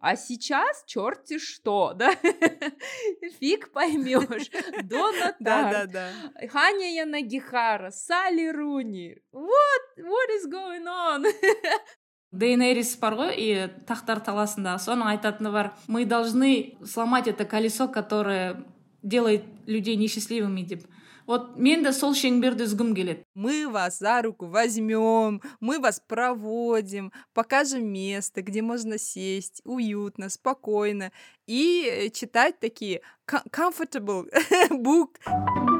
А сейчас черти что, да? Фиг поймешь. Дона Да, да, да. Ханя Янагихара, Салли Руни. What? What is going on? дейнерис бар ғой и тақтар таласында соның айтатыны бар мы должны сломать это колесо которое делает людей несчастливыми деп вот мен де сол шеңберді үзгім келеді мы вас за руку возьмем мы вас проводим покажем место где можно сесть уютно спокойно и читать такие comfortable book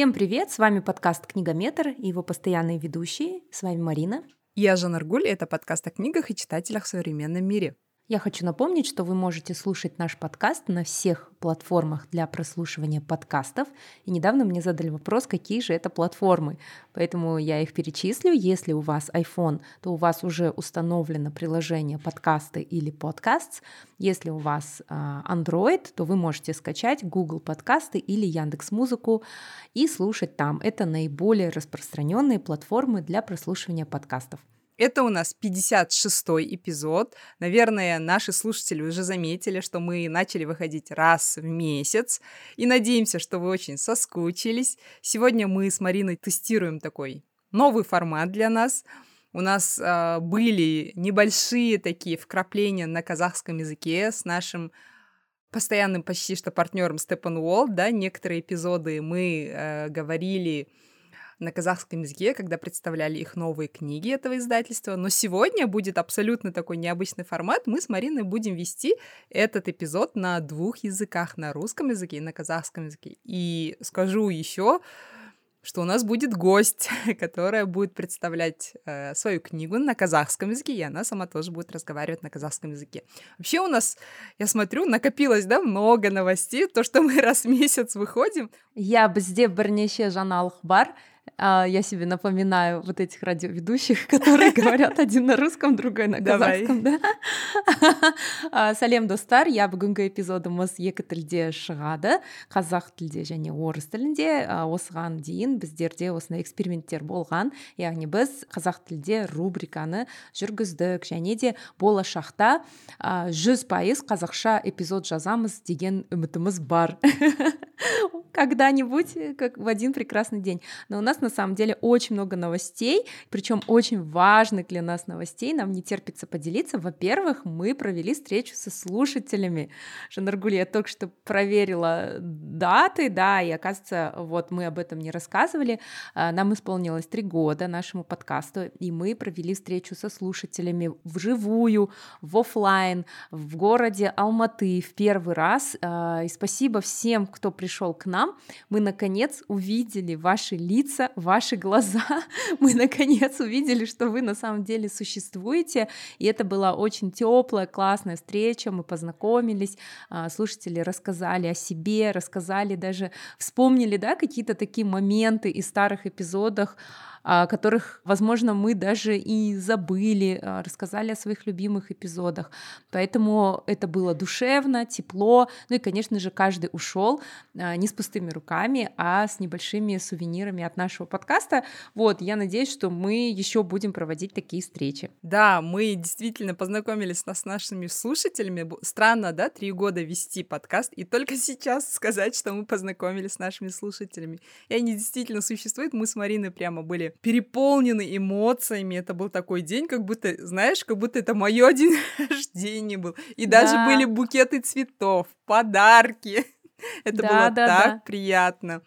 Всем привет! С вами подкаст «Книгометр» и его постоянные ведущие. С вами Марина. Я Жанна Аргуль, это подкаст о книгах и читателях в современном мире. Я хочу напомнить, что вы можете слушать наш подкаст на всех платформах для прослушивания подкастов. И недавно мне задали вопрос, какие же это платформы. Поэтому я их перечислю. Если у вас iPhone, то у вас уже установлено приложение подкасты или подкаст. Если у вас а, Android, то вы можете скачать Google подкасты или Яндекс Музыку и слушать там. Это наиболее распространенные платформы для прослушивания подкастов. Это у нас 56-й эпизод. Наверное, наши слушатели уже заметили, что мы начали выходить раз в месяц. И надеемся, что вы очень соскучились. Сегодня мы с Мариной тестируем такой новый формат для нас. У нас э, были небольшие такие вкрапления на казахском языке с нашим постоянным почти что партнером Степан Уолл, да, некоторые эпизоды мы э, говорили на казахском языке, когда представляли их новые книги этого издательства. Но сегодня будет абсолютно такой необычный формат. Мы с Мариной будем вести этот эпизод на двух языках, на русском языке и на казахском языке. И скажу еще, что у нас будет гость, которая будет представлять э, свою книгу на казахском языке, и она сама тоже будет разговаривать на казахском языке. Вообще у нас, я смотрю, накопилось, да, много новостей, то, что мы раз в месяц выходим. Я бізде бірнеше жаңалық бар я себе напоминаю вот этих радиоведущих, которые говорят один на русском, другой на казахском, да? Салем достар, я бүгінгі эпизодымыз екі тілде шығады қазақ тілде және орыс тілінде осыған дейін біздерде осындай эксперименттер болған. Яғни біз қазақ тілде рубриканы жүргіздік. Және де болашақта жүз пайыз қазақша эпизод жазамыз деген үмітіміз бар. Когда-нибудь как в один прекрасный день. Но у нас на самом деле очень много новостей, причем очень важных для нас новостей. Нам не терпится поделиться. Во-первых, мы провели встречу со слушателями. Жанаргуль, я только что проверила даты, да, и оказывается, вот мы об этом не рассказывали. А, нам исполнилось три года нашему подкасту, и мы провели встречу со слушателями вживую, в офлайн, в городе Алматы в первый раз. А, и спасибо всем, кто пришел к нам. Мы наконец увидели ваши лица, ваши глаза, мы наконец увидели, что вы на самом деле существуете. И это была очень теплая, классная встреча. Мы познакомились, а, слушатели рассказали о себе, рассказали даже, вспомнили, да, какие-то такие моменты из старых эпизодах, о которых, возможно, мы даже и забыли, а, рассказали о своих любимых эпизодах. Поэтому это было душевно, тепло. Ну и, конечно же, каждый ушел а, не с пустыми руками, а с небольшими сувенирами от нашего подкаста. Вот, я надеюсь, что мы еще будем проводить такие встречи. Да, мы действительно познакомились с нашими слушателями. Странно, да, три года вести подкаст, и только сейчас сказать, что мы познакомились с нашими слушателями. И они действительно существуют. Мы с Мариной прямо были переполнены эмоциями. Это был такой день, как будто, знаешь, как будто это мое день рождения был. И да. даже были букеты цветов, подарки. Это да, было да, так да. приятно.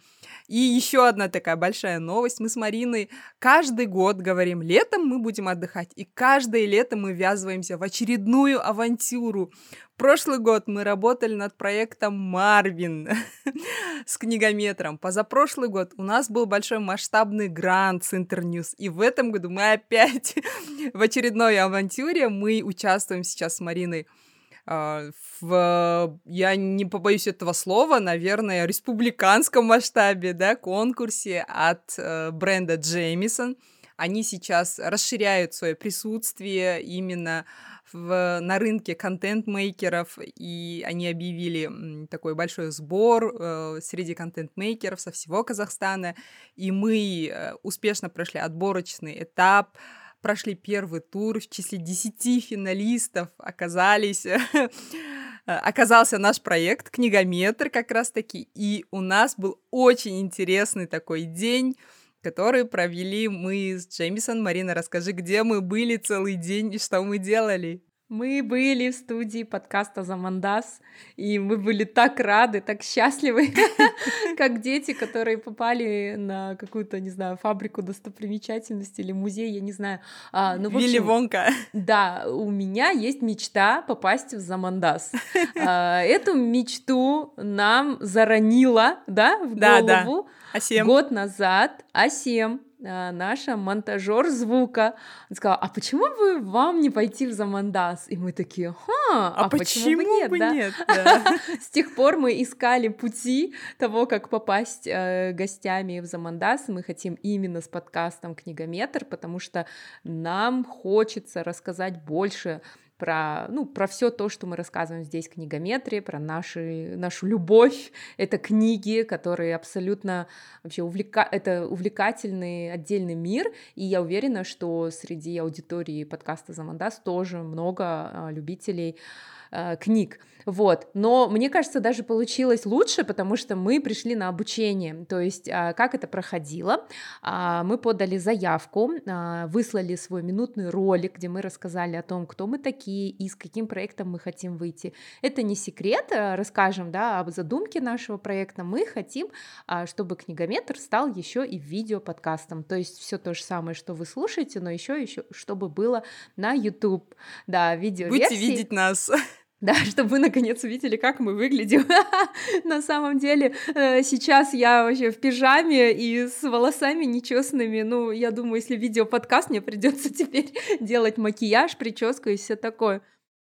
И еще одна такая большая новость. Мы с Мариной каждый год говорим, летом мы будем отдыхать. И каждое лето мы ввязываемся в очередную авантюру. Прошлый год мы работали над проектом Марвин с книгометром. Позапрошлый год у нас был большой масштабный грант с Интерньюз. И в этом году мы опять в очередной авантюре. Мы участвуем сейчас с Мариной в, я не побоюсь этого слова, наверное, республиканском масштабе, да, конкурсе от э, бренда Джеймисон. Они сейчас расширяют свое присутствие именно в, на рынке контент-мейкеров, и они объявили такой большой сбор э, среди контент-мейкеров со всего Казахстана, и мы э, успешно прошли отборочный этап, прошли первый тур, в числе 10 финалистов оказались оказался наш проект «Книгометр» как раз-таки, и у нас был очень интересный такой день, который провели мы с Джеймисон. Марина, расскажи, где мы были целый день и что мы делали? Мы были в студии подкаста «Замандас», и мы были так рады, так счастливы, как дети, которые попали на какую-то, не знаю, фабрику достопримечательности или музей, я не знаю. А, ну, Вилли Вонка. Да, у меня есть мечта попасть в Замандас. А, эту мечту нам заронила, да, в голову да. год назад Асем, наша монтажер звука. Он сказал, а почему бы вам не пойти в Замандас? И мы такие, ха, а, а почему, почему бы нет? Бы да? нет да. С тех пор мы искали пути того, как попасть э, гостями в Замандас. Мы хотим именно с подкастом «Книгометр», потому что нам хочется рассказать больше про, ну, про все то, что мы рассказываем здесь в книгометре, про наши, нашу любовь. Это книги, которые абсолютно вообще увлека... это увлекательный отдельный мир, и я уверена, что среди аудитории подкаста «Замандас» тоже много а, любителей э, книг. Вот. Но мне кажется, даже получилось лучше, потому что мы пришли на обучение. То есть, э, как это проходило? Мы подали заявку, выслали свой минутный ролик, где мы рассказали о том, кто мы такие и с каким проектом мы хотим выйти. Это не секрет, э, расскажем да, об задумке нашего проекта. Мы хотим, э, чтобы книгометр стал еще и видео-подкастом. То есть все то же самое, что вы слушаете, но еще еще чтобы было на YouTube. Да, видео. Будете видеть нас. Да, чтобы вы наконец увидели, как мы выглядим. На самом деле, э, сейчас я вообще в пижаме и с волосами нечестными. Ну, я думаю, если видео подкаст, мне придется теперь делать макияж, прическу и все такое.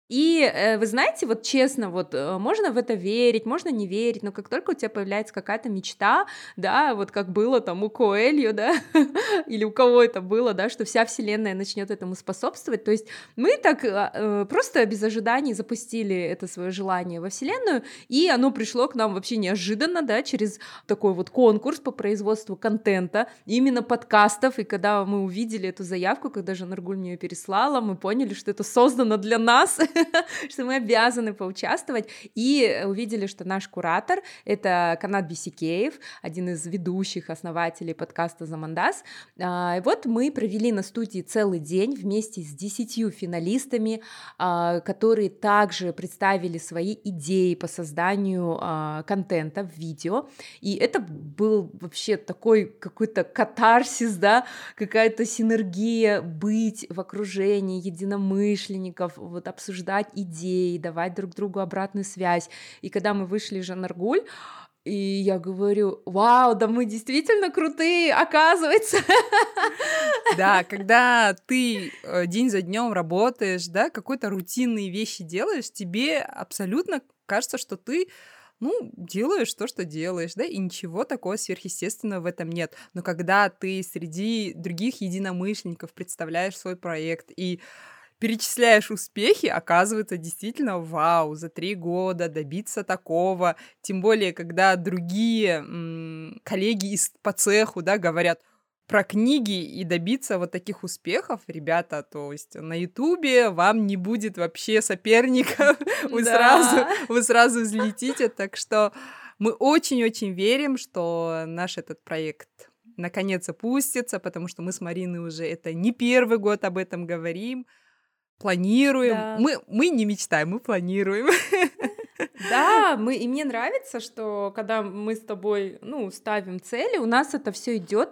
И э, вы знаете, вот честно, вот э, можно в это верить, можно не верить, но как только у тебя появляется какая-то мечта, да, вот как было там у Коэлью, да, или у кого это было, да, что вся вселенная начнет этому способствовать, то есть мы так а, э, просто без ожиданий запустили это свое желание во вселенную, и оно пришло к нам вообще неожиданно, да, через такой вот конкурс по производству контента, именно подкастов, и когда мы увидели эту заявку, когда Жанаргуль мне ее переслала, мы поняли, что это создано для нас, что мы обязаны поучаствовать, и увидели, что наш куратор — это Канат Бисикеев, один из ведущих основателей подкаста «Замандас». А, и вот мы провели на студии целый день вместе с десятью финалистами, а, которые также представили свои идеи по созданию а, контента в видео, и это был вообще такой какой-то катарсис, да, какая-то синергия быть в окружении единомышленников, вот обсуждать обсуждать идеи, давать друг другу обратную связь. И когда мы вышли из Жанаргуль, и я говорю, вау, да мы действительно крутые, оказывается. Да, когда ты э, день за днем работаешь, да, какой-то рутинные вещи делаешь, тебе абсолютно кажется, что ты ну, делаешь то, что делаешь, да, и ничего такого сверхъестественного в этом нет. Но когда ты среди других единомышленников представляешь свой проект и перечисляешь успехи, оказывается действительно вау, за три года добиться такого. Тем более, когда другие м- коллеги из, по цеху, да, говорят, про книги и добиться вот таких успехов, ребята, то есть на Ютубе вам не будет вообще соперников, вы сразу, вы сразу взлетите, так что мы очень-очень верим, что наш этот проект наконец опустится, потому что мы с Мариной уже это не первый год об этом говорим планируем. Да. Мы, мы не мечтаем, мы планируем. Да, мы, и мне нравится, что когда мы с тобой, ну, ставим цели, у нас это все идет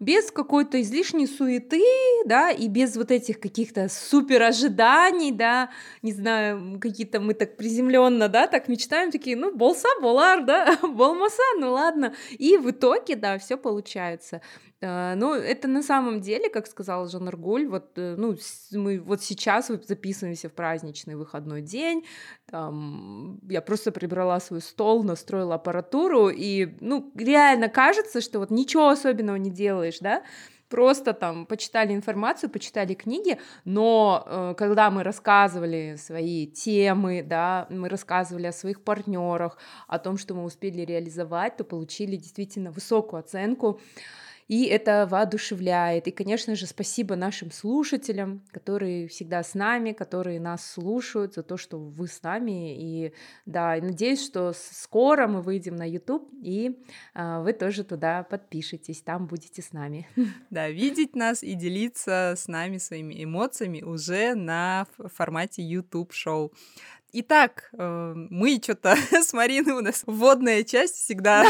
без какой-то излишней суеты, да, и без вот этих каких-то супер ожиданий, да, не знаю, какие-то мы так приземленно, да, так мечтаем, такие, ну, болса, болар, да, болмаса, ну ладно, и в итоге, да, все получается. А, ну, это на самом деле, как сказал Жан Аргуль, вот, э, ну, мы вот сейчас записываемся в праздничный выходной день, там, я просто прибрала свой стол, настроила аппаратуру, и, ну, реально кажется, что вот ничего особенного не делаешь, да, просто там почитали информацию, почитали книги, но э, когда мы рассказывали свои темы, да, мы рассказывали о своих партнерах, о том, что мы успели реализовать, то получили действительно высокую оценку и это воодушевляет. И, конечно же, спасибо нашим слушателям, которые всегда с нами, которые нас слушают, за то, что вы с нами. И да, надеюсь, что скоро мы выйдем на YouTube, и а, вы тоже туда подпишитесь, там будете с нами. Да, видеть нас и делиться с нами своими эмоциями уже на формате YouTube-шоу. Итак, э, мы что-то с Мариной у нас вводная часть всегда.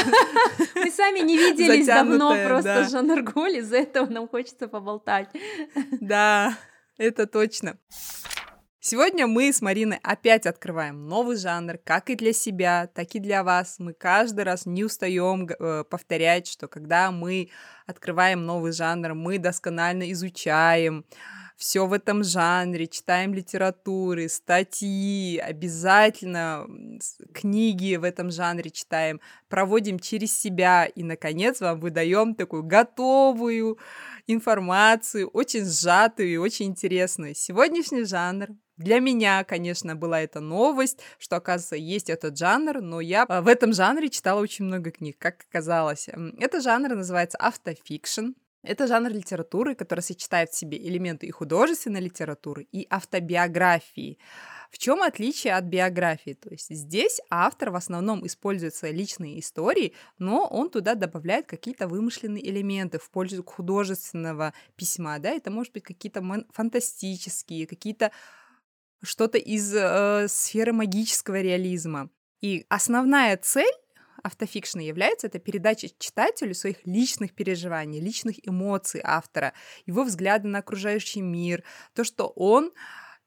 Мы сами не виделись давно просто да. Жан Арголь, из-за этого нам хочется поболтать. Да, это точно. Сегодня мы с Мариной опять открываем новый жанр, как и для себя, так и для вас. Мы каждый раз не устаем э, повторять, что когда мы открываем новый жанр, мы досконально изучаем, все в этом жанре, читаем литературы, статьи, обязательно книги в этом жанре читаем, проводим через себя и, наконец, вам выдаем такую готовую информацию, очень сжатую и очень интересную. Сегодняшний жанр для меня, конечно, была эта новость, что, оказывается, есть этот жанр, но я э, в этом жанре читала очень много книг, как оказалось. Это жанр называется автофикшн. Это жанр литературы, который сочетает в себе элементы и художественной литературы, и автобиографии. В чем отличие от биографии? То есть здесь автор в основном использует свои личные истории, но он туда добавляет какие-то вымышленные элементы в пользу художественного письма, да, это может быть какие-то фантастические, какие-то что-то из э, сферы магического реализма. И основная цель автофикшн является, это передача читателю своих личных переживаний, личных эмоций автора, его взгляда на окружающий мир, то, что он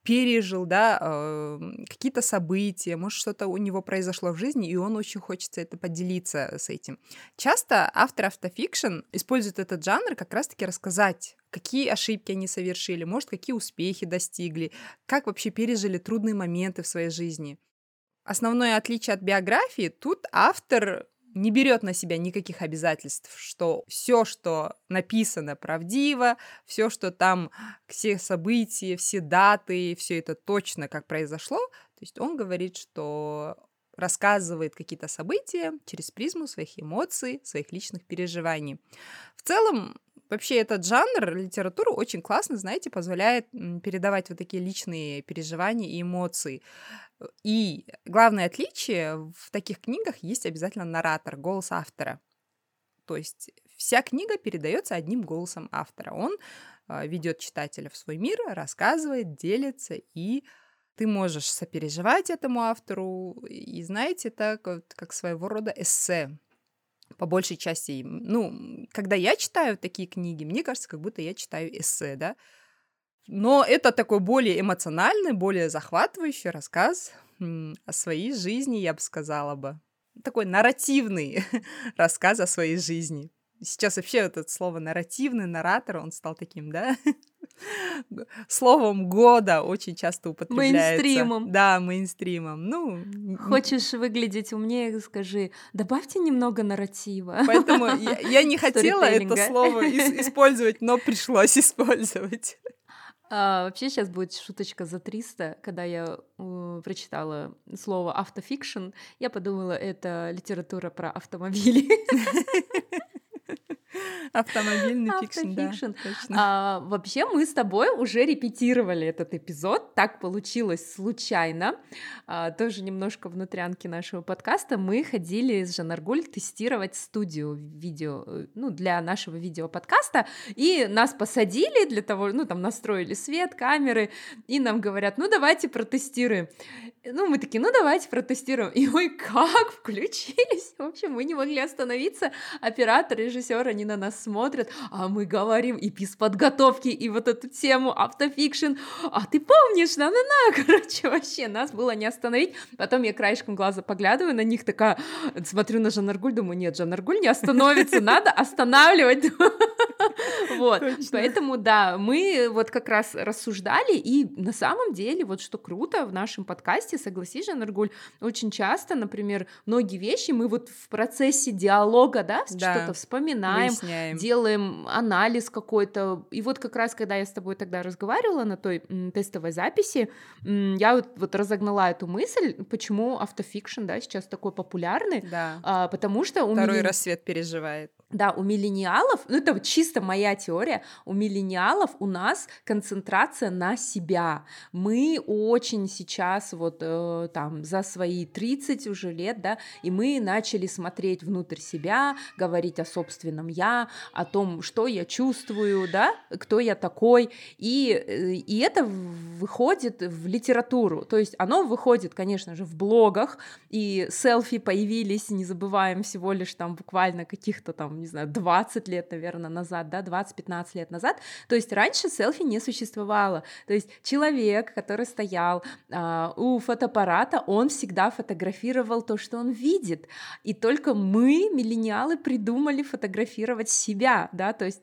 пережил, да, э, какие-то события, может, что-то у него произошло в жизни, и он очень хочется это поделиться с этим. Часто автор автофикшн использует этот жанр как раз-таки рассказать, какие ошибки они совершили, может, какие успехи достигли, как вообще пережили трудные моменты в своей жизни. Основное отличие от биографии, тут автор не берет на себя никаких обязательств, что все, что написано, правдиво, все, что там, все события, все даты, все это точно как произошло. То есть он говорит, что рассказывает какие-то события через призму своих эмоций, своих личных переживаний. В целом, Вообще этот жанр литературы очень классно, знаете, позволяет передавать вот такие личные переживания и эмоции. И главное отличие в таких книгах есть обязательно наратор, голос автора. То есть вся книга передается одним голосом автора. Он а, ведет читателя в свой мир, рассказывает, делится, и ты можешь сопереживать этому автору. И знаете, это как, как своего рода эссе по большей части, ну, когда я читаю такие книги, мне кажется, как будто я читаю эссе, да. Но это такой более эмоциональный, более захватывающий рассказ о своей жизни, я бы сказала бы. Такой нарративный рассказ о своей жизни. Сейчас вообще это слово нарративный, наратор, он стал таким, да, словом года очень часто употребляется. Мейнстримом. Да, мейнстримом. Ну, Хочешь выглядеть умнее, скажи, добавьте немного нарратива. Поэтому я, я не хотела это слово использовать, но пришлось использовать. А, вообще сейчас будет шуточка за 300. Когда я э, прочитала слово автофикшн, я подумала, это литература про автомобили. Автомобильный фикшн, да. А, вообще мы с тобой уже репетировали этот эпизод, так получилось случайно. А, тоже немножко внутрянки нашего подкаста. Мы ходили с Жанаргуль тестировать студию видео, ну, для нашего видео-подкаста, и нас посадили для того, ну, там настроили свет, камеры, и нам говорят, ну, давайте протестируем. Ну, мы такие, ну, давайте протестируем. И мы как включились? В общем, мы не могли остановиться. Оператор, режиссер, они на нас смотрят, а мы говорим и без подготовки, и вот эту тему автофикшн. А ты помнишь, на-на-на, короче, вообще нас было не остановить. Потом я краешком глаза поглядываю на них, такая, смотрю на Жанаргуль, думаю, нет, Жанаргуль не остановится, надо останавливать. Вот, поэтому, да, мы вот как раз рассуждали, и на самом деле, вот что круто в нашем подкасте, согласись же, Наргуль, очень часто, например, многие вещи мы вот в процессе диалога, да, Да, что-то вспоминаем, Выясняем. Делаем анализ какой-то. И вот как раз, когда я с тобой тогда разговаривала на той тестовой записи, я вот, вот разогнала эту мысль, почему автофикшн, да, сейчас такой популярный, Да. А, потому что у Второй миллен- рассвет переживает. Да, у миллениалов, ну это вот чисто моя теория, у миллениалов у нас концентрация на себя. Мы очень сейчас вот э, там за свои 30 уже лет, да, и мы начали смотреть внутрь себя, говорить о собственном я, о том, что я чувствую, да, кто я такой, и, э, и это выходит в литературу, то есть оно выходит, конечно же, в блогах, и селфи появились, не забываем, всего лишь там буквально каких-то там, не знаю, 20 лет, наверное, назад, да, 20-15 лет назад. То есть раньше селфи не существовало. То есть человек, который стоял а, у фотоаппарата, он всегда фотографировал то, что он видит. И только мы, миллениалы, придумали фотографировать себя, да, то есть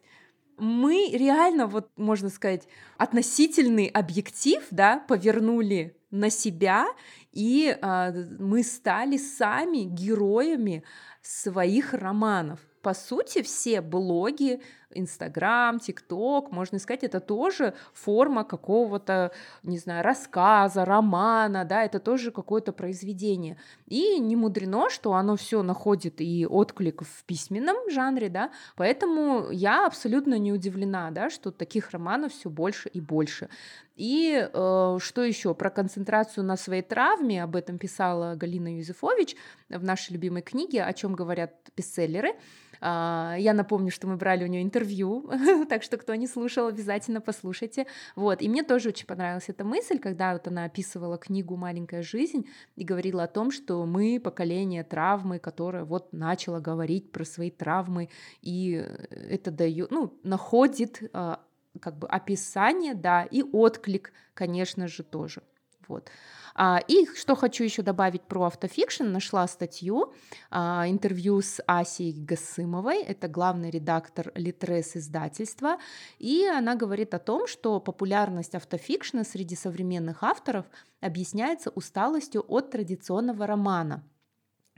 мы реально, вот можно сказать, относительный объектив, да, повернули на себя, и а, мы стали сами героями своих романов. По сути, все блоги, Инстаграм, ТикТок, можно сказать, это тоже форма какого-то, не знаю, рассказа, романа, да, это тоже какое-то произведение. И не мудрено, что оно все находит и отклик в письменном жанре, да, поэтому я абсолютно не удивлена, да, что таких романов все больше и больше. И э, что еще про концентрацию на своей травме, об этом писала Галина Юзефович в нашей любимой книге, о чем говорят бестселлеры. А, Я напомню, что мы брали у нее интервью, так что кто не слушал, обязательно послушайте. Вот, и мне тоже очень понравилась эта мысль, когда вот она описывала книгу «Маленькая жизнь» и говорила о том, что мы поколение травмы, которое вот начало говорить про свои травмы, и это дает, ну, находит а, как бы описание, да, и отклик, конечно же, тоже. Вот. А, И что хочу еще добавить про автофикшн, нашла статью, а, интервью с Асей Гасымовой, это главный редактор Литрес издательства, и она говорит о том, что популярность автофикшна среди современных авторов объясняется усталостью от традиционного романа.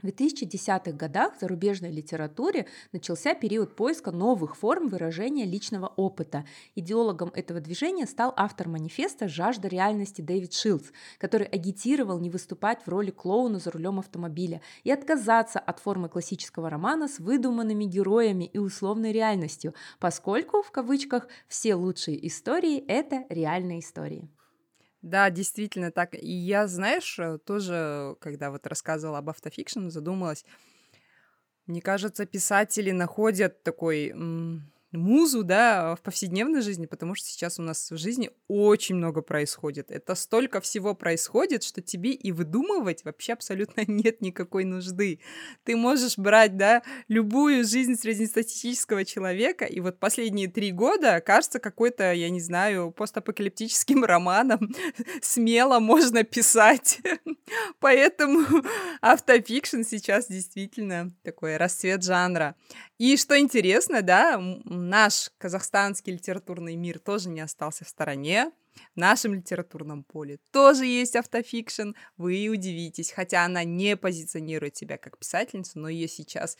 В 2010-х годах в зарубежной литературе начался период поиска новых форм выражения личного опыта. Идеологом этого движения стал автор манифеста «Жажда реальности» Дэвид Шилдс, который агитировал не выступать в роли клоуна за рулем автомобиля и отказаться от формы классического романа с выдуманными героями и условной реальностью, поскольку, в кавычках, все лучшие истории – это реальные истории. Да, действительно так. И я, знаешь, э, тоже, когда вот рассказывала об автофикшн, задумалась. Мне кажется, писатели находят такой м, музу, да, в повседневной жизни, потому что сейчас у нас в жизни очень много происходит. Это столько всего происходит, что тебе и выдумывать вообще абсолютно нет никакой нужды. Ты можешь брать, да, любую жизнь среднестатистического человека, и вот последние три года кажется какой-то, я не знаю, постапокалиптическим романом смело можно писать. Поэтому автофикшн сейчас действительно такой расцвет жанра. И что интересно, да, наш казахстанский литературный мир тоже не остался в стороне. В нашем литературном поле тоже есть автофикшн, вы удивитесь, хотя она не позиционирует себя как писательницу, но ее сейчас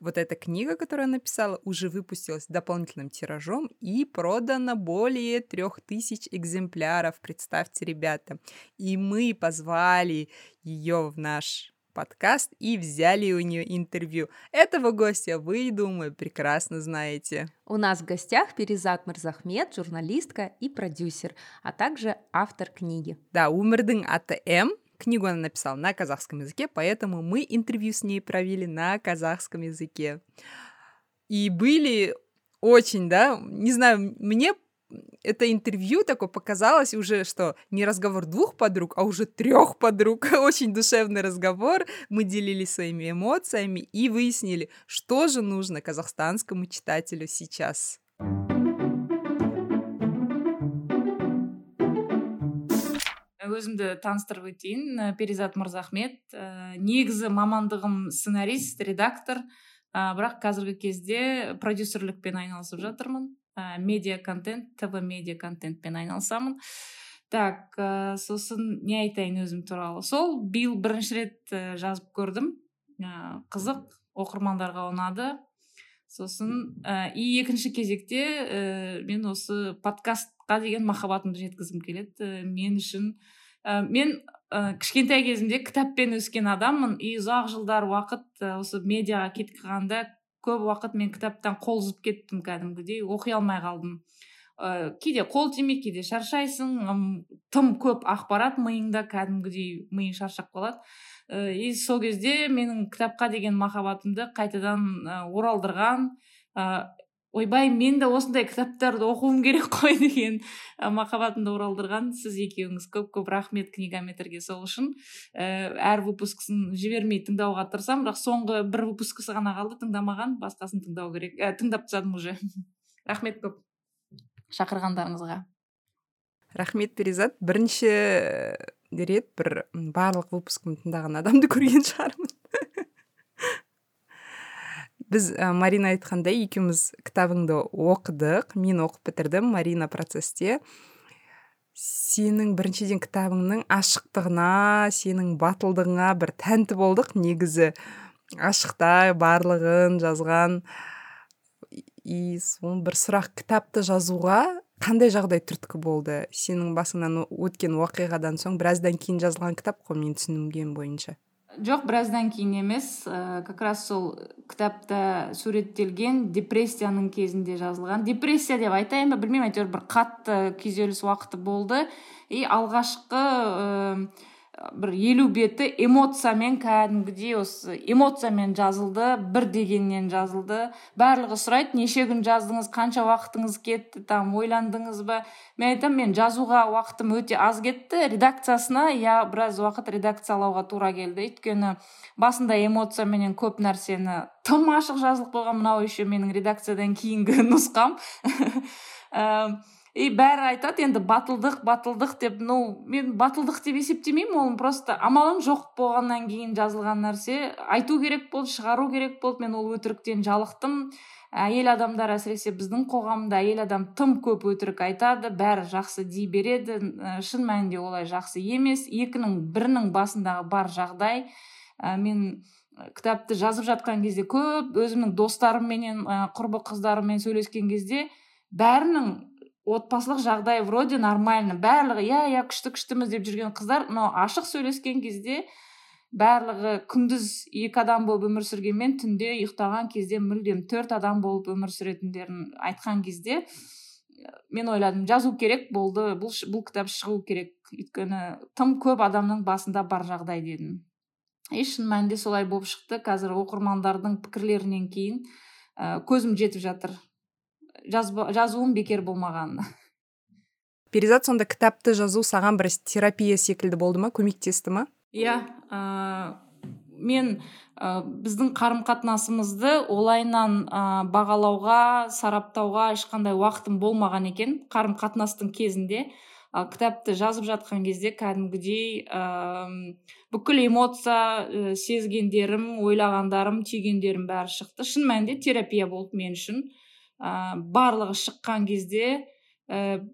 вот эта книга, которую она написала, уже выпустилась дополнительным тиражом и продано более трех тысяч экземпляров, представьте, ребята. И мы позвали ее в наш подкаст и взяли у нее интервью. Этого гостя вы, думаю, прекрасно знаете. У нас в гостях Перизат Мырзахмет, журналистка и продюсер, а также автор книги. Да, Умердың аты М. Книгу она написала на казахском языке, поэтому мы интервью с ней провели на казахском языке. И были очень, да, не знаю, мне это интервью такое показалось уже, что не разговор двух подруг, а уже трех подруг. Очень душевный разговор. Мы делились своими эмоциями и выяснили, что же нужно казахстанскому читателю сейчас. өзімді таныстырып өтейін Ә, перизат мырзахмет ә, негізі мамандығым сценарист редактор ә, бірақ қазіргі кезде продюсерлікпен айналысып жатырмын ә, медиа контент тв медиа контентпен айналысамын. Так ә, сосын не айтайын өзім туралы. Сол биыл бірінші рет ә, жазып көрдім. Ә, қызық оқырмандарға ұнады. Сосын ә, и екінші кезекте ә, мен осы подкастқа деген махаббатымды жеткізгім келеді. Ә, мен үшін ә, мен ә, кішкентай кезімде кітаппен өскен адаммын. И ұзақ жылдар уақыт осы медиаға кетіп қалғанда көп уақыт мен кітаптан қол үзіп кеттім кәдімгідей оқи алмай қалдым. Ә, кейде қол тимейді кейде шаршайсың тым көп ақпарат миыңда кәдімгідей миың шаршап қалады. Э, и сол кезде менің кітапқа деген махаббатымды қайтадан ә, оралдырған ойбай мен де осындай кітаптарды оқуым керек қой деген махаббатымды оралдырған сіз екеуіңіз. Көп көп рахмет книгометрге сол үшін. Ә, әр выпускысын жібермей тыңдауға тырысамын бірақ соңғы бір выпускысы ғана қалды тыңдамаған басқасын тыңдау керек. Ә, тыңдап тастадым уже. Рахмет көп. Шақырғандарыңызға. Рахмет перизат. Бірінші рет бір барлық выпускымды тыңдаған адамды көрген шығармын. Біз ә, марина айтқандай екеуміз кітабыңды оқыдық мен оқып бітірдім марина процессте. Сенің біріншіден кітабыңның ашықтығына сенің батылдығыңа бір тәнті болдық. Негізі ашықтай барлығын жазған и сол бір сұрақ кітапты жазуға қандай жағдай түрткі болды? Сенің басыңнан өткен оқиғадан соң біраздан кейін жазылған кітап қой мен түсінгенім бойынша. Жоқ біраздан кейін емес. Ә, как раз сол кітапта суреттелген депрессияның кезінде жазылған. Депрессия деп айтайын ба білмеймін әйтеуір бір қатты күйзеліс уақыты болды. И алғашқы бір елу беті эмоциямен кәдімгідей осы эмоциямен жазылды бір дегеннен жазылды. Барлығы сұрайды неше күн жаздыңыз қанша уақытыңыз кетті там ойландыңыз ба? Мен айтамын мен жазуға уақытым өте аз кетті. Редакциясына иә біраз уақыт редакциялауға тура келді. Өйткені басында эмоцияменен көп нәрсені тым ашық жазылып қойған. Мынау еще менің редакциядан кейінгі нұсқам. и бәрі айтады енді батылдық батылдық деп. Ну мен батылдық деп есептемеймін ол просто. Амалым жоқ болғаннан кейін жазылған нәрсе. Айту керек болды шығару керек болды. Мен ол өтіріктен жалықтым. Әйел адамдар әсіресе біздің қоғамда әйел адам тым көп өтірік айтады бәрі жақсы дей береді. Шын мәнінде олай жақсы емес. Екінің бірінің басындағы бар жағдай. Ә, мен кітапты жазып жатқан кезде көп өзімнің достарымменен ә, құрбы қыздарыммен сөйлескен кезде бәрінің отбасылық жағдай вроде нормально. Барлығы иә иә күшті күштіміз деп жүрген қыздар но ашық сөйлескен кезде барлығы күндіз екі адам болып өмір сүргенмен түнде ұйықтаған кезде мүлдем төрт адам болып өмір сүретіндерін айтқан кезде мен ойладым жазу керек болды бұл, бұл кітап шығу керек. Өйткені тым көп адамның басында бар жағдай дедім. И шын мәнінде солай болып шықты. Қазір оқырмандардың пікірлерінен кейін ә, көзім жетіп жатыр. Жазуым бекер болмаған. Перизат сонда кітапты жазу саған бір терапия секілді болды ма? Көмектесті ма? Иә ә, мен ә, біздің қарым қатынасымызды олайынан ә, бағалауға сараптауға ешқандай уақытым болмаған екен қарым қатынастың кезінде. Ал кітапты жазып жатқан кезде кәдімгідей ә, бүкіл эмоция ә, сезгендерім ойлағандарым түйгендерім бәрі шықты. Шын мәнінде терапия болды мен үшін. Ә, барлығы шыққан кезде ә,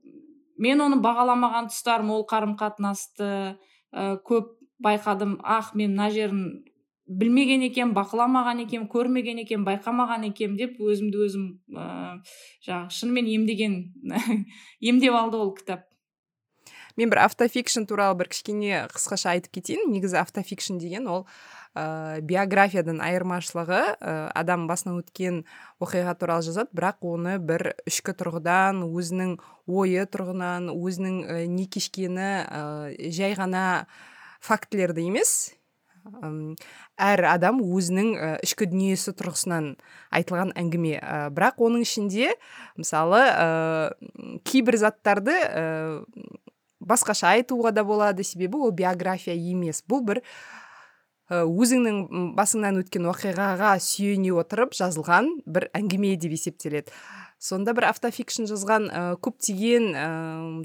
мен оны бағаламаған тұстарым ол қарым қатынасты ә, көп байқадым. Ах мен мына жерін білмеген екен бақыламаған екен көрмеген екен байқамаған екен деп өзімді өзім ә, жаңағы шынымен емдеген емдеп алды ол кітап. Мен бір автофикшн туралы бір кішкене қысқаша айтып кетейін. Негізі автофикшн деген ол ә, биографиядан айырмашылығы ә, адам басынан өткен оқиға туралы жазады. Бірақ оны бір ішкі тұрғыдан өзінің ойы тұрғынан өзінің ә, не кешкені ә, жай ғана фактілерді емес. Әр адам өзінің ішкі дүниесі тұрғысынан айтылған әңгіме. Ә, бірақ оның ішінде мысалы ә, кейбір заттарды ә, басқаша айтуға да болады. Себебі ол биография емес. Бұл бір өзіңнің басыңнан өткен оқиғаға сүйене отырып жазылған бір әңгіме деп есептеледі. Сонда бір автофикшн жазған ә, көптеген ә,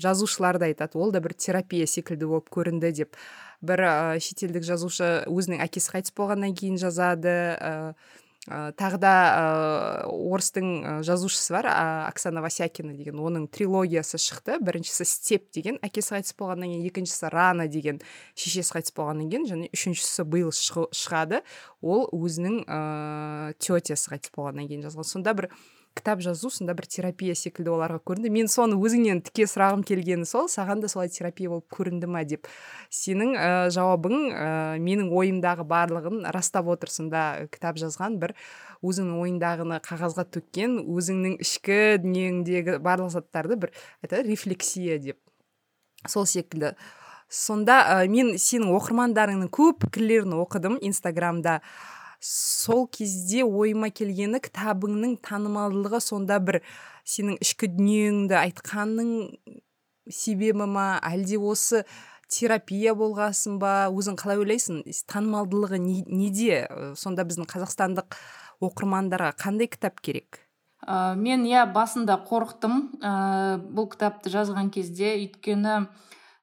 жазушылар да айтады ол да бір терапия секілді болып көрінді деп. Бір ә, шетелдік жазушы өзінің әкесі қайтыс болғаннан кейін жазады ә, тағы да ә, орыстың жазушысы бар ә, оксана васякина деген оның трилогиясы шықты біріншісі степ деген әкесі қайтыс болғаннан кейін екіншісі рана деген шешесі қайтыс болғаннан кейін және үшіншісі биыл шығады ол өзінің ыыы тетясы қайтыс болғаннан кейін жазған. Сонда бір кітап жазу сонда бір терапия секілді оларға көрінді. Мен соны өзіңнен тіке сұрағым келгені сол саған да солай терапия болып көрінді ма деп. Сенің ә, жауабың ә, менің ойымдағы барлығын растап отыр. Сонда кітап жазған бір өзіңнің ойыңдағыны қағазға төккен өзіңнің ішкі дүниеңдегі барлық заттарды бір айтады рефлексия деп. Сол секілді. Сонда ә, мен сенің оқырмандарыңның көп пікірлерін оқыдым инстаграмда. Сол кезде ойыма келгені кітабыңның танымалдылығы сонда бір сенің ішкі дүниеңді айтқанның себебі ма? Әлде осы терапия болғасын ба? Өзің қалай ойлайсың? Танымалдылығы неде? Сонда біздің қазақстандық оқырмандарға қандай кітап керек? Ә, мен иә басында қорықтым. Ә, бұл кітапты жазған кезде өйткені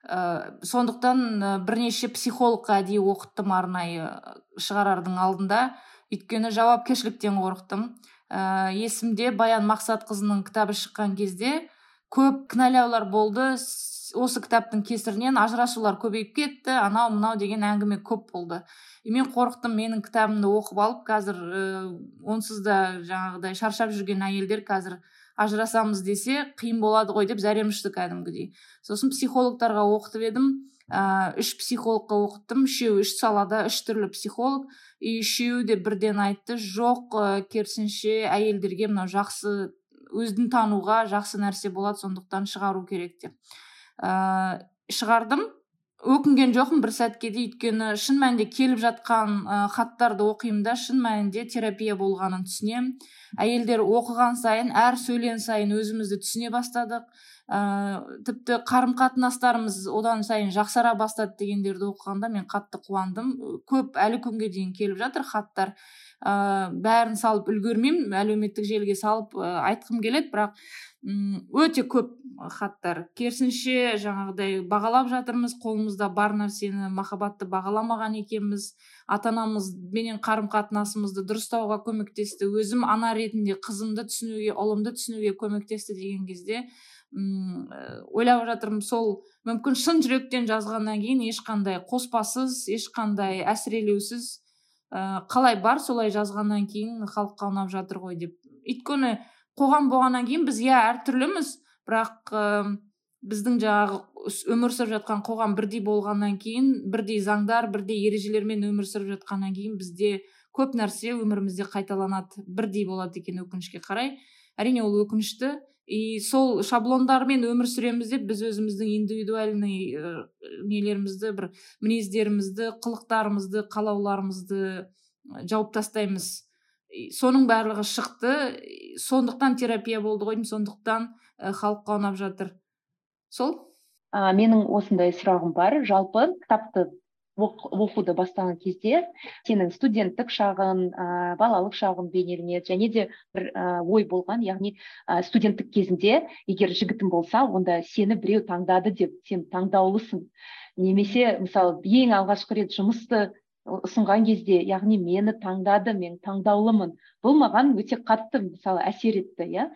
ә, сондықтан ә, бірнеше психологқа әдейі оқыттым арнайы шығарардың алдында. Өйткені жауапкершіліктен қорықтым. Ә, есімде баян мақсатқызының кітабы шыққан кезде көп кінәлаулар болды. Осы кітаптың кесірінен ажырасулар көбейіп кетті. Анау мынау деген әңгіме көп болды. И мен қорықтым. Менің кітабымды оқып алып қазір ә, онсыз да жаңағыдай шаршап жүрген әйелдер қазір ажырасамыз десе қиын болады ғой деп зәрем ұшты кәдімгідей. Сосын психологтарға оқытып едім. Ә, үш психологқа оқыттым. Үшеуі үш салада үш түрлі психолог. И үшеуі де бірден айтты. Жоқ ә, керісінше әйелдерге мынау жақсы өзін тануға жақсы нәрсе болады сондықтан шығару керек деп. Ә, шығардым. Өкінген жоқпын бір сәтке де. Өйткені шын мәнінде келіп жатқан ә, хаттарды оқимын да шын мәнінде терапия болғанын түсінемін. Әйелдер оқыған сайын әр сөйлеген сайын өзімізді түсіне бастадық. Ә, тіпті қарым қатынастарымыз одан сайын жақсара бастады дегендерді оқығанда мен қатты қуандым. Көп әлі күнге дейін келіп жатыр хаттар. Ә, бәрін салып үлгермеймін әлеуметтік желіге салып ә, айтқым келеді бірақ өте көп хаттар. Керісінше жаңағыдай бағалап жатырмыз қолымызда бар нәрсені махаббатты бағаламаған екенбіз. Ата анамызбенен қарым қатынасымызды дұрыстауға көмектесті. Өзім ана ретінде қызымды түсінуге ұлымды түсінуге көмектесті деген кезде м ойлап жатырмын сол мүмкін шын жүректен жазғаннан кейін ешқандай қоспасыз ешқандай әсірелеусіз қалай бар солай жазғаннан кейін халыққа ұнап жатыр ғой деп. Өйткені қоғам болғаннан кейін біз иә әртүрліміз. Бірақ ә, біздің жаңағы өмір сүріп жатқан қоғам бірдей болғаннан кейін бірдей заңдар бірдей ережелермен өмір сүріп жатқаннан кейін бізде көп нәрсе өмірімізде қайталанады. Бірдей болады екен өкінішке қарай. Әрине ол өкінішті. И сол шаблондармен өмір сүреміз деп біз өзіміздің индивидуальный ә, нелерімізді бір мінездерімізді қылықтарымызды қалауларымызды жауып тастаймыз. Соның барлығы шықты. Сондықтан терапия болды ғой сондықтан ә, халыққа ұнап жатыр. Сол? Ә, менің осындай сұрағым бар. Жалпы кітапты оқуды бастаған кезде сенің студенттік шағын ә, балалық шағын бейнеленеді және де бір ә, ой болған яғни ә, студенттік кезінде егер жігітің болса онда сені біреу таңдады деп сен таңдаулысың. Немесе мысалы ең алғашқы рет жұмысты ұсынған кезде яғни мені таңдады мен таңдаулымын. Бұл маған өте қатты мысалы әсер етті иә.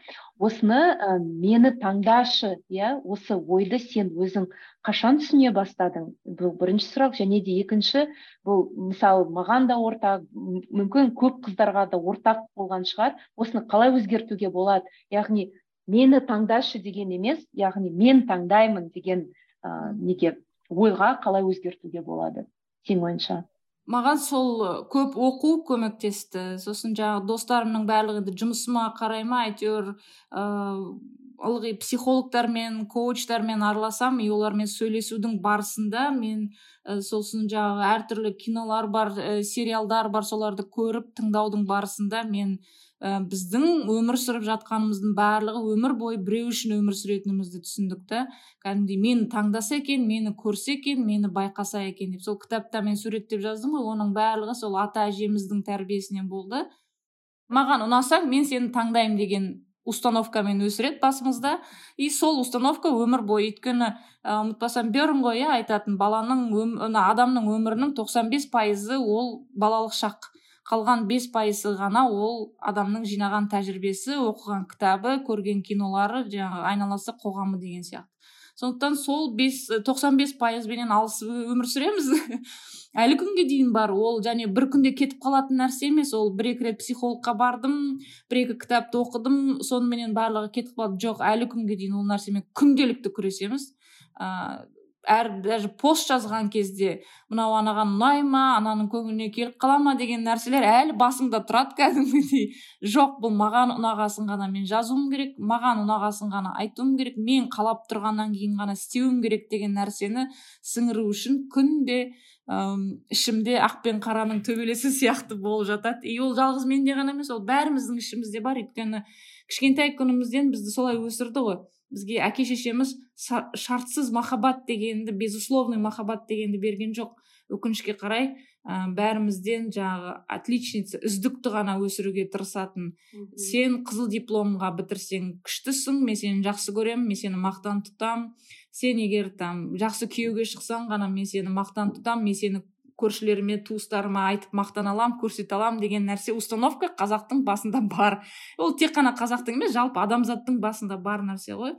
Осыны ә, мені таңдашы иә осы ойды сен өзің қашан түсіне бастадың? Бұл бірінші сұрақ. Және де екінші бұл мысалы маған да ортақ мүмкін көп қыздарға да ортақ болған шығар. Осыны қалай өзгертуге болады? Яғни мені таңдашы деген емес яғни мен таңдаймын деген ә, неге? Ойға қалай өзгертуге болады? Сенің ойыңша маған сол көп оқу көмектесті. Сосын жаңағы достарымның барлығы да жұмысыма қарай ма әйтеуір ылғи психологтармен коучтармен араласамын и олармен сөйлесудің барысында мен ә, сосын жаңағы әртүрлі кинолар бар ә, сериалдар бар соларды көріп тыңдаудың барысында мен ә, біздің өмір сүріп жатқанымыздың барлығы өмір бойы біреу үшін өмір сүретінімізді түсіндік та. Кәдімгідей мені таңдаса екен мені көрсе екен мені байқаса екен деп. Сол кітапта мен суреттеп жаздым ғой оның барлығы сол ата әжеміздің тәрбиесінен болды. Маған ұнасаң мен сені таңдаймын деген установкамен өсіреді басымызда. И сол установка өмір бойы. Өйткені ұмытпасам берн ғой иә айтатын баланың адамның өмірінің 95 пайызы ол балалық шақ. Қалған бес пайызы ғана ол адамның жинаған тәжірибесі оқыған кітабы көрген кинолары жаңағы айналасы қоғамы деген сияқты. Сондықтан сол бес тоқсан бес пайызбенен алысып өмір сүреміз. Әлі күнге дейін бар ол. Және бір күнде кетіп қалатын нәрсе емес. Ол бір екі рет психологқа бардым бір екі кітапты оқыдым соныменен барлығы кетіп қалды. Жоқ әлі күнге дейін ол нәрсемен күнделікті күресеміз. Әр даже пост жазған кезде мынау анаған ұнай ма ананың көңіліне келіп қала ма? деген нәрселер әлі басыңда тұрады кәдімгідей. Жоқ бұл маған ұнағасын ғана мен жазуым керек маған ұнағасын ғана айтуым керек мен қалап тұрғаннан кейін ғана істеуім керек деген нәрсені сіңіру үшін күнде ыыы ішімде ақ пен қараның төбелесі сияқты болып жатады. И ол жалғыз менде ғана емес ол бәріміздің ішімізде бар. Өйткені кішкентай күнімізден бізді солай өсірді ғой. Бізге әке шешеміз шартсыз махаббат дегенді безусловный махаббат дегенді берген жоқ. Өкінішке қарай ә, бәрімізден жаңағы отличница үздікті ғана өсіруге тырысатын. Сен қызыл дипломға бітірсең күштісің мен сені жақсы көремін мен сені мақтан тұтамын сен егер там жақсы күйеуге шықсаң ғана мен сені мақтан тұтамын мен сені көршілеріме туыстарыма айтып мақтана аламын көрсете аламын деген нәрсе установка қазақтың басында бар. Ол тек қана қазақтың емес жалпы адамзаттың басында бар нәрсе ғой.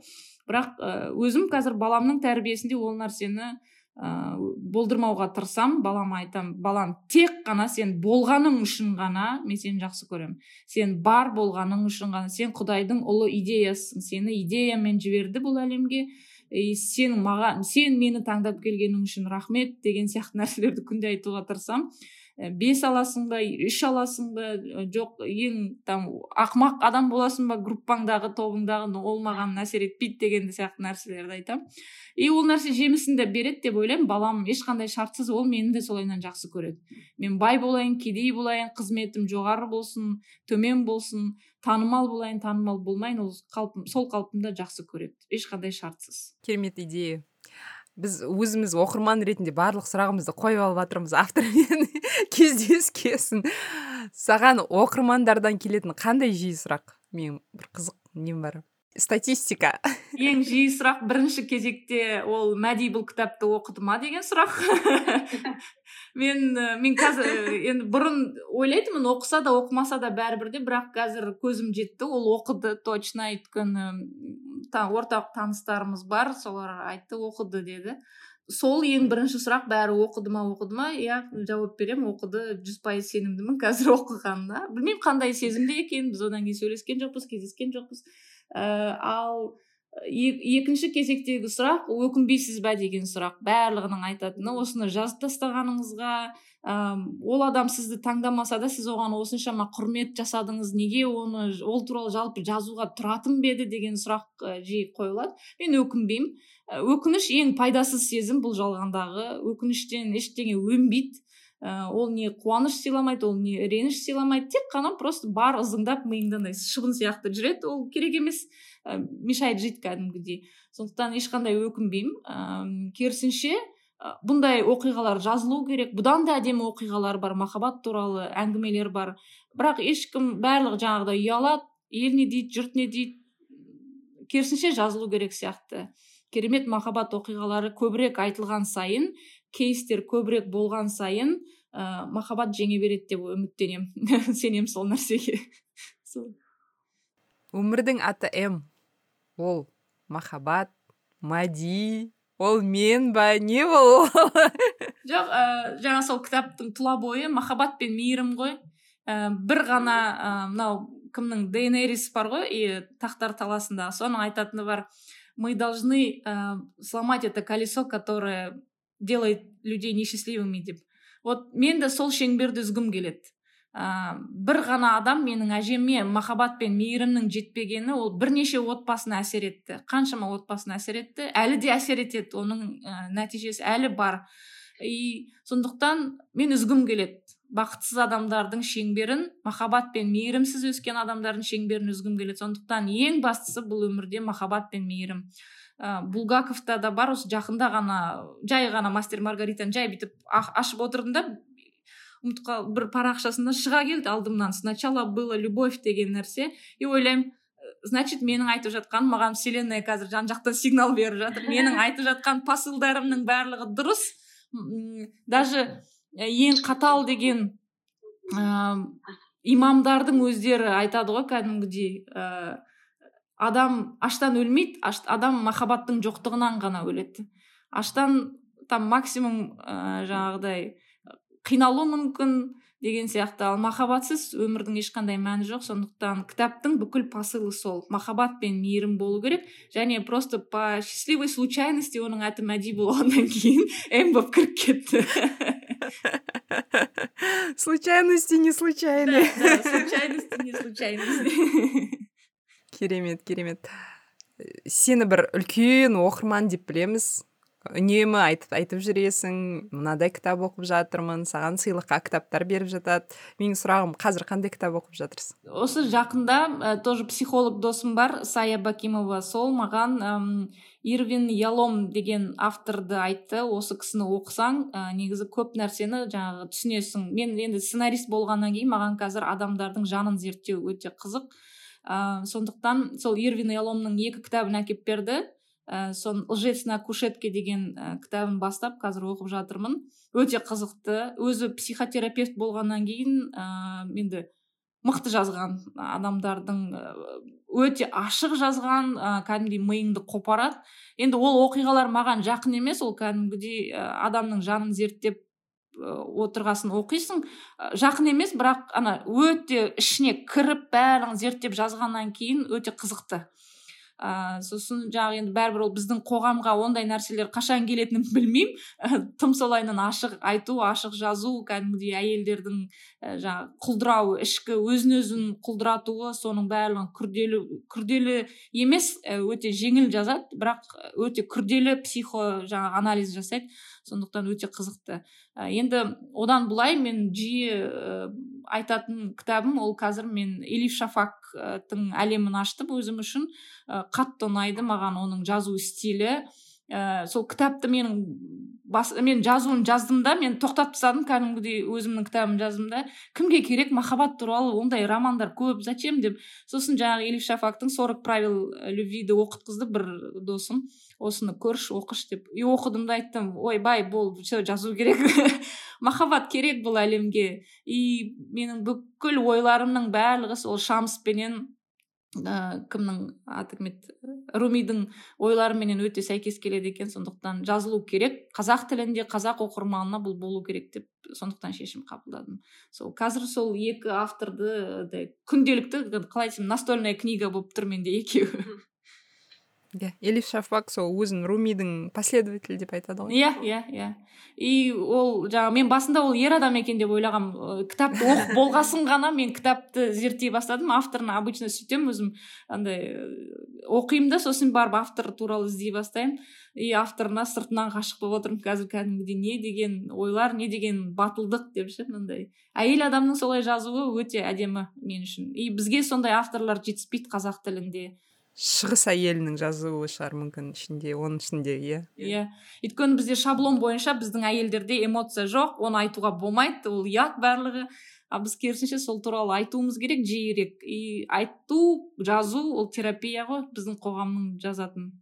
Бірақ өзім қазір баламның тәрбиесінде ол нәрсені ыыы болдырмауға тырысамын балама айтамын балам тек қана сен болғаның үшін ғана мен сені жақсы көремін. Сен бар болғаның үшін ғана. Сен құдайдың ұлы идеясысың. Сені идеямен жіберді бұл әлемге. И сен маған сен мені таңдап келгенің үшін рахмет деген сияқты нәрселерді күнде айтуға тырысамын. Э, бес аласың ба үш аласың ба? Э, жоқ ең там ақмақ адам боласың ба группаңдағы тобыңдағы ол маған әсер етпейді деген сияқты нәрселерді айтамын. И ол нәрсе жемісін де береді деп ойлаймын. Балам ешқандай шартсыз ол мені де солайынан жақсы көреді. Мен бай болайын кедей болайын қызметім жоғары болсын төмен болсын танымал болайын танымал болмайын ол қалпым сол қалпымда жақсы көреді. Ешқандай шартсыз. Керемет идея. Біз өзіміз оқырман ретінде барлық сұрағымызды қойып алып жатырмыз. Автормен кездескесін. Саған оқырмандардан келетін қандай жиі сұрақ? Мен бір қызық нем бар. Статистика. Ең жиі сұрақ бірінші кезекте ол мәди бұл кітапты оқыды ма деген сұрақ. Мен мен қазір енді бұрын ойлайтынмын оқыса да оқымаса да бәрібір де бірақ қазір көзім жетті ол оқыды точно өйткені ортақ таныстарымыз бар солар айтты оқыды деді. Сол ең бірінші сұрақ бәрі оқыды ма оқыды ма? Иә жауап беремін оқыды жүз пайыз сенімдімін қазір оқығанына. Білмеймін қандай сезімде екенін біз одан кейін сөйлескен жоқпыз кездескен жоқпыз. Ә, ал екінші кезектегі сұрақ өкінбейсіз ба деген сұрақ. Барлығының айтатыны осыны жазып тастағаныңызға ә, ол адам сізді таңдамаса да сіз оған осыншама құрмет жасадыңыз неге оны ол туралы жалпы жазуға тұратын ба еді? деген сұрақ жиі қойылады. Мен өкінбеймін. Өкініш ең пайдасыз сезім бұл жалғандағы. Өкініштен ештеңе өнбейді. Ә, ол не қуаныш сыйламайды ол не реніш сыйламайды тек қана просто бар ызыңдап миыңда андай шыбын сияқты жүреді ол керек емес. Ә, мешает жить кәдімгідей. Сондықтан ешқандай өкінбеймін. Ә, керісінше бұндай оқиғалар жазылу керек. Бұдан да әдемі оқиғалар бар махаббат туралы әңгімелер бар. Бірақ ешкім барлығы жаңағыдай ұялады ел не дейді жұрт не дейді. Керісінше жазылу керек сияқты. Керемет махаббат оқиғалары көбірек айтылған сайын кейстер көбірек болған сайын ә, махаббат жеңе береді деп үміттенемін сенемін сол нәрсеге. Өмірдің аты м. Ол махаббат мади ол мен ба? Не ол? Жоқ ә, жаңа сол кітаптың тұла бойы махаббат пен мейірім ғой. Ә, бір ғана ә, мынау кімнің? Дейнерис бар ғой и тақтар таласында. Соның айтатыны бар. Мы должны ә, сломать это колесо которое делает людей несчастливыми деп. Вот мен де сол шеңберді үзгім келеді. Ә, бір ғана адам менің әжеме махаббат пен мейірімнің жетпегені ол бірнеше отбасына әсер етті. Қаншама отбасына әсер етті. Әлі де әсер етеді. Оның ә, нәтижесі әлі бар. И сондықтан мен үзгім келеді. Бақытсыз адамдардың шеңберін махаббат пен мейірімсіз өскен адамдардың шеңберін үзгім келеді. Сондықтан ең бастысы бұл өмірде махаббат пен мейірім. Ә, булгаковта да бар осы жақында ғана жай ғана мастер маргаританы жай бүйтіп ашып отырдым да ұмытып бір парақшасында шыға келді алдымнан. Сначала была любовь деген нәрсе. И ойлаймын значит менің айтып жатқаным маған вселенная қазір жан жақтан сигнал беріп жатыр. Менің айтып жатқан посылдарымның барлығы дұрыс. Даже ең қатал деген имамдардың өздері айтады ғой кәдімгідей ә, адам аштан өлмейді адам махаббаттың жоқтығынан ғана өледі. Аштан там максимум ә, жаңағыдай қиналуы мүмкін деген сияқты. Ал махаббатсыз өмірдің ешқандай мәні жоқ. Сондықтан кітаптың бүкіл посылы сол. Махаббат пен мейірім болу керек. Және просто по счастливой случайности оның аты мәди болғаннан кейін м болып кіріп кетті. случайности не случайные. Случайности не случайности. Керемет керемет. Сені бір үлкен оқырман деп білеміз. Үнемі айтып айтып жүресің мынадай кітап оқып жатырмын саған сыйлыққа кітаптар беріп жатады. Менің сұрағым қазір қандай кітап оқып жатырсың? Осы жақында ә, тоже психолог досым бар сая бакимова. Сол маған ирвин ялом деген авторды айтты. Осы кісіні оқысаң ә, негізі көп нәрсені жаңағы түсінесің. Мен енді сценарист болғаннан кейін маған қазір адамдардың жанын зерттеу өте қызық. Ә, сондықтан сол ирвин яломның екі кітабын әкеліп берді. Ә, сон лжец на кушетке деген ә, кітабын бастап қазір оқып жатырмын. Өте қызықты. Өзі психотерапевт болғаннан кейін ә, енді мықты жазған адамдардың өте ашық жазған ә, кәдімгідей миыңды қопарады. Енді ол оқиғалар маған жақын емес ол кәдімгідей адамның жанын зерттеп отырғасын оқисың жақын емес бірақ ана өте ішіне кіріп бәрін зерттеп жазғаннан кейін өте қызықты. Ә, сосын жаңағы енді бәрібір ол біздің қоғамға ондай нәрселер қашан келетінін білмеймін. Тым солайынан ашық айту ашық жазу кәдімгідей әйелдердің ә, жаңағы құлдырауы ішкі өзін өзін құлдыратуы соның барлығын күрделі күрделі емес өте жеңіл жазады. Бірақ өте күрделі психо жаңағы анализ жасайды. Сондықтан өте қызықты. Ә, енді одан былай мен жиі ә, айтатын кітабым ол қазір мен элиф шафактың әлемін аштым өзім үшін. Ә, қатты ұнайды маған оның жазу стилі. Ә, сол кітапты менің бас, мен жазуын жаздым да мен тоқтатып тастадым кәдімгідей өзімнің кітабымды жаздым да. Кімге керек? Махаббат туралы ондай романдар көп. Зачем деп? Сосын жаңағы элиф шафактың сорок правил любвиді оқытқызды бір досым. Осыны көрші оқыш деп. И оқыдым да айттым ойбай болды все жазу керек махаббат керек бұл әлемге. И менің бүкіл ойларымның барлығы сол шамспенен ә, кімнің аты кім румидің ойларыменен өте сәйкес келеді екен сондықтан жазылу керек. Қазақ тілінде қазақ оқырманына бұл болу керек деп сондықтан шешім қабылдадым. Сол қазір сол екі авторды күнделікті қалай айтсам настольная книга болып тұр менде екеуі. Иә элиф шафак сол өзін румидің последователі деп айтады ғой. Иә иә иә. И ол жаңағы мен басында ол ер адам екен деп ойлағанмын кітапты оқып болғасын ғана мен кітапты зерттей бастадым. Авторын обычно сөйтемін өзім андай оқимын да сосын барып автор туралы іздей бастаймын и авторына сыртынан ғашық болып отырмын. Қазір кәдімгідей не деген ойлар не деген батылдық деп ше мынандай. Әйел адамның солай жазуы өте әдемі мен үшін. И бізге сондай авторлар жетіспейді қазақ тілінде. Шығыс әйелінің жазуы шығар мүмкін ішінде оның ішінде иә? Иә. Өйткені бізде шаблон бойынша біздің әйелдерде эмоция жоқ оны айтуға болмайды ол ұят барлығы. А біз керісінше сол туралы айтуымыз керек жиірек. И айту жазу ол терапия ғой біздің қоғамның жазатын.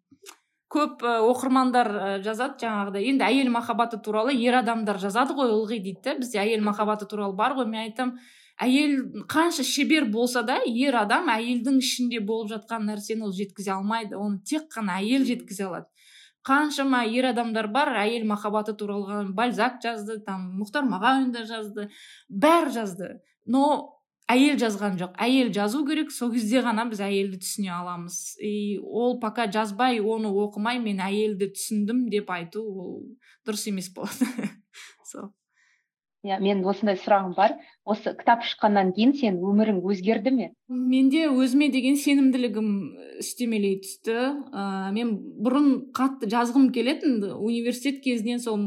Көп оқырмандар жазады жаңағыдай. Енді әйел махаббаты туралы ер адамдар жазады ғой ылғи дейді да бізде әйел махаббаты туралы бар ғой мен айтамын әйел қанша шебер болса да ер адам әйелдің ішінде болып жатқан нәрсені ол жеткізе алмайды. Оны тек қана әйел жеткізе алады. Қаншама ер адамдар бар әйел махаббаты туралы бальзак жазды там мұхтар мағауин да жазды бәрі жазды. Но әйел жазған жоқ. Әйел жазу керек сол кезде ғана біз әйелді түсіне аламыз. И ол пока жазбай оны оқымай мен әйелді түсіндім деп айту ол дұрыс емес болады сол. Иә менің осындай сұрағым бар. Осы кітап шыққаннан кейін сен өмірің өзгерді ме? Менде өзіме деген сенімділігім үстемелей түсті. Ә, мен бұрын қатты жазғым келетін университет кезінен сол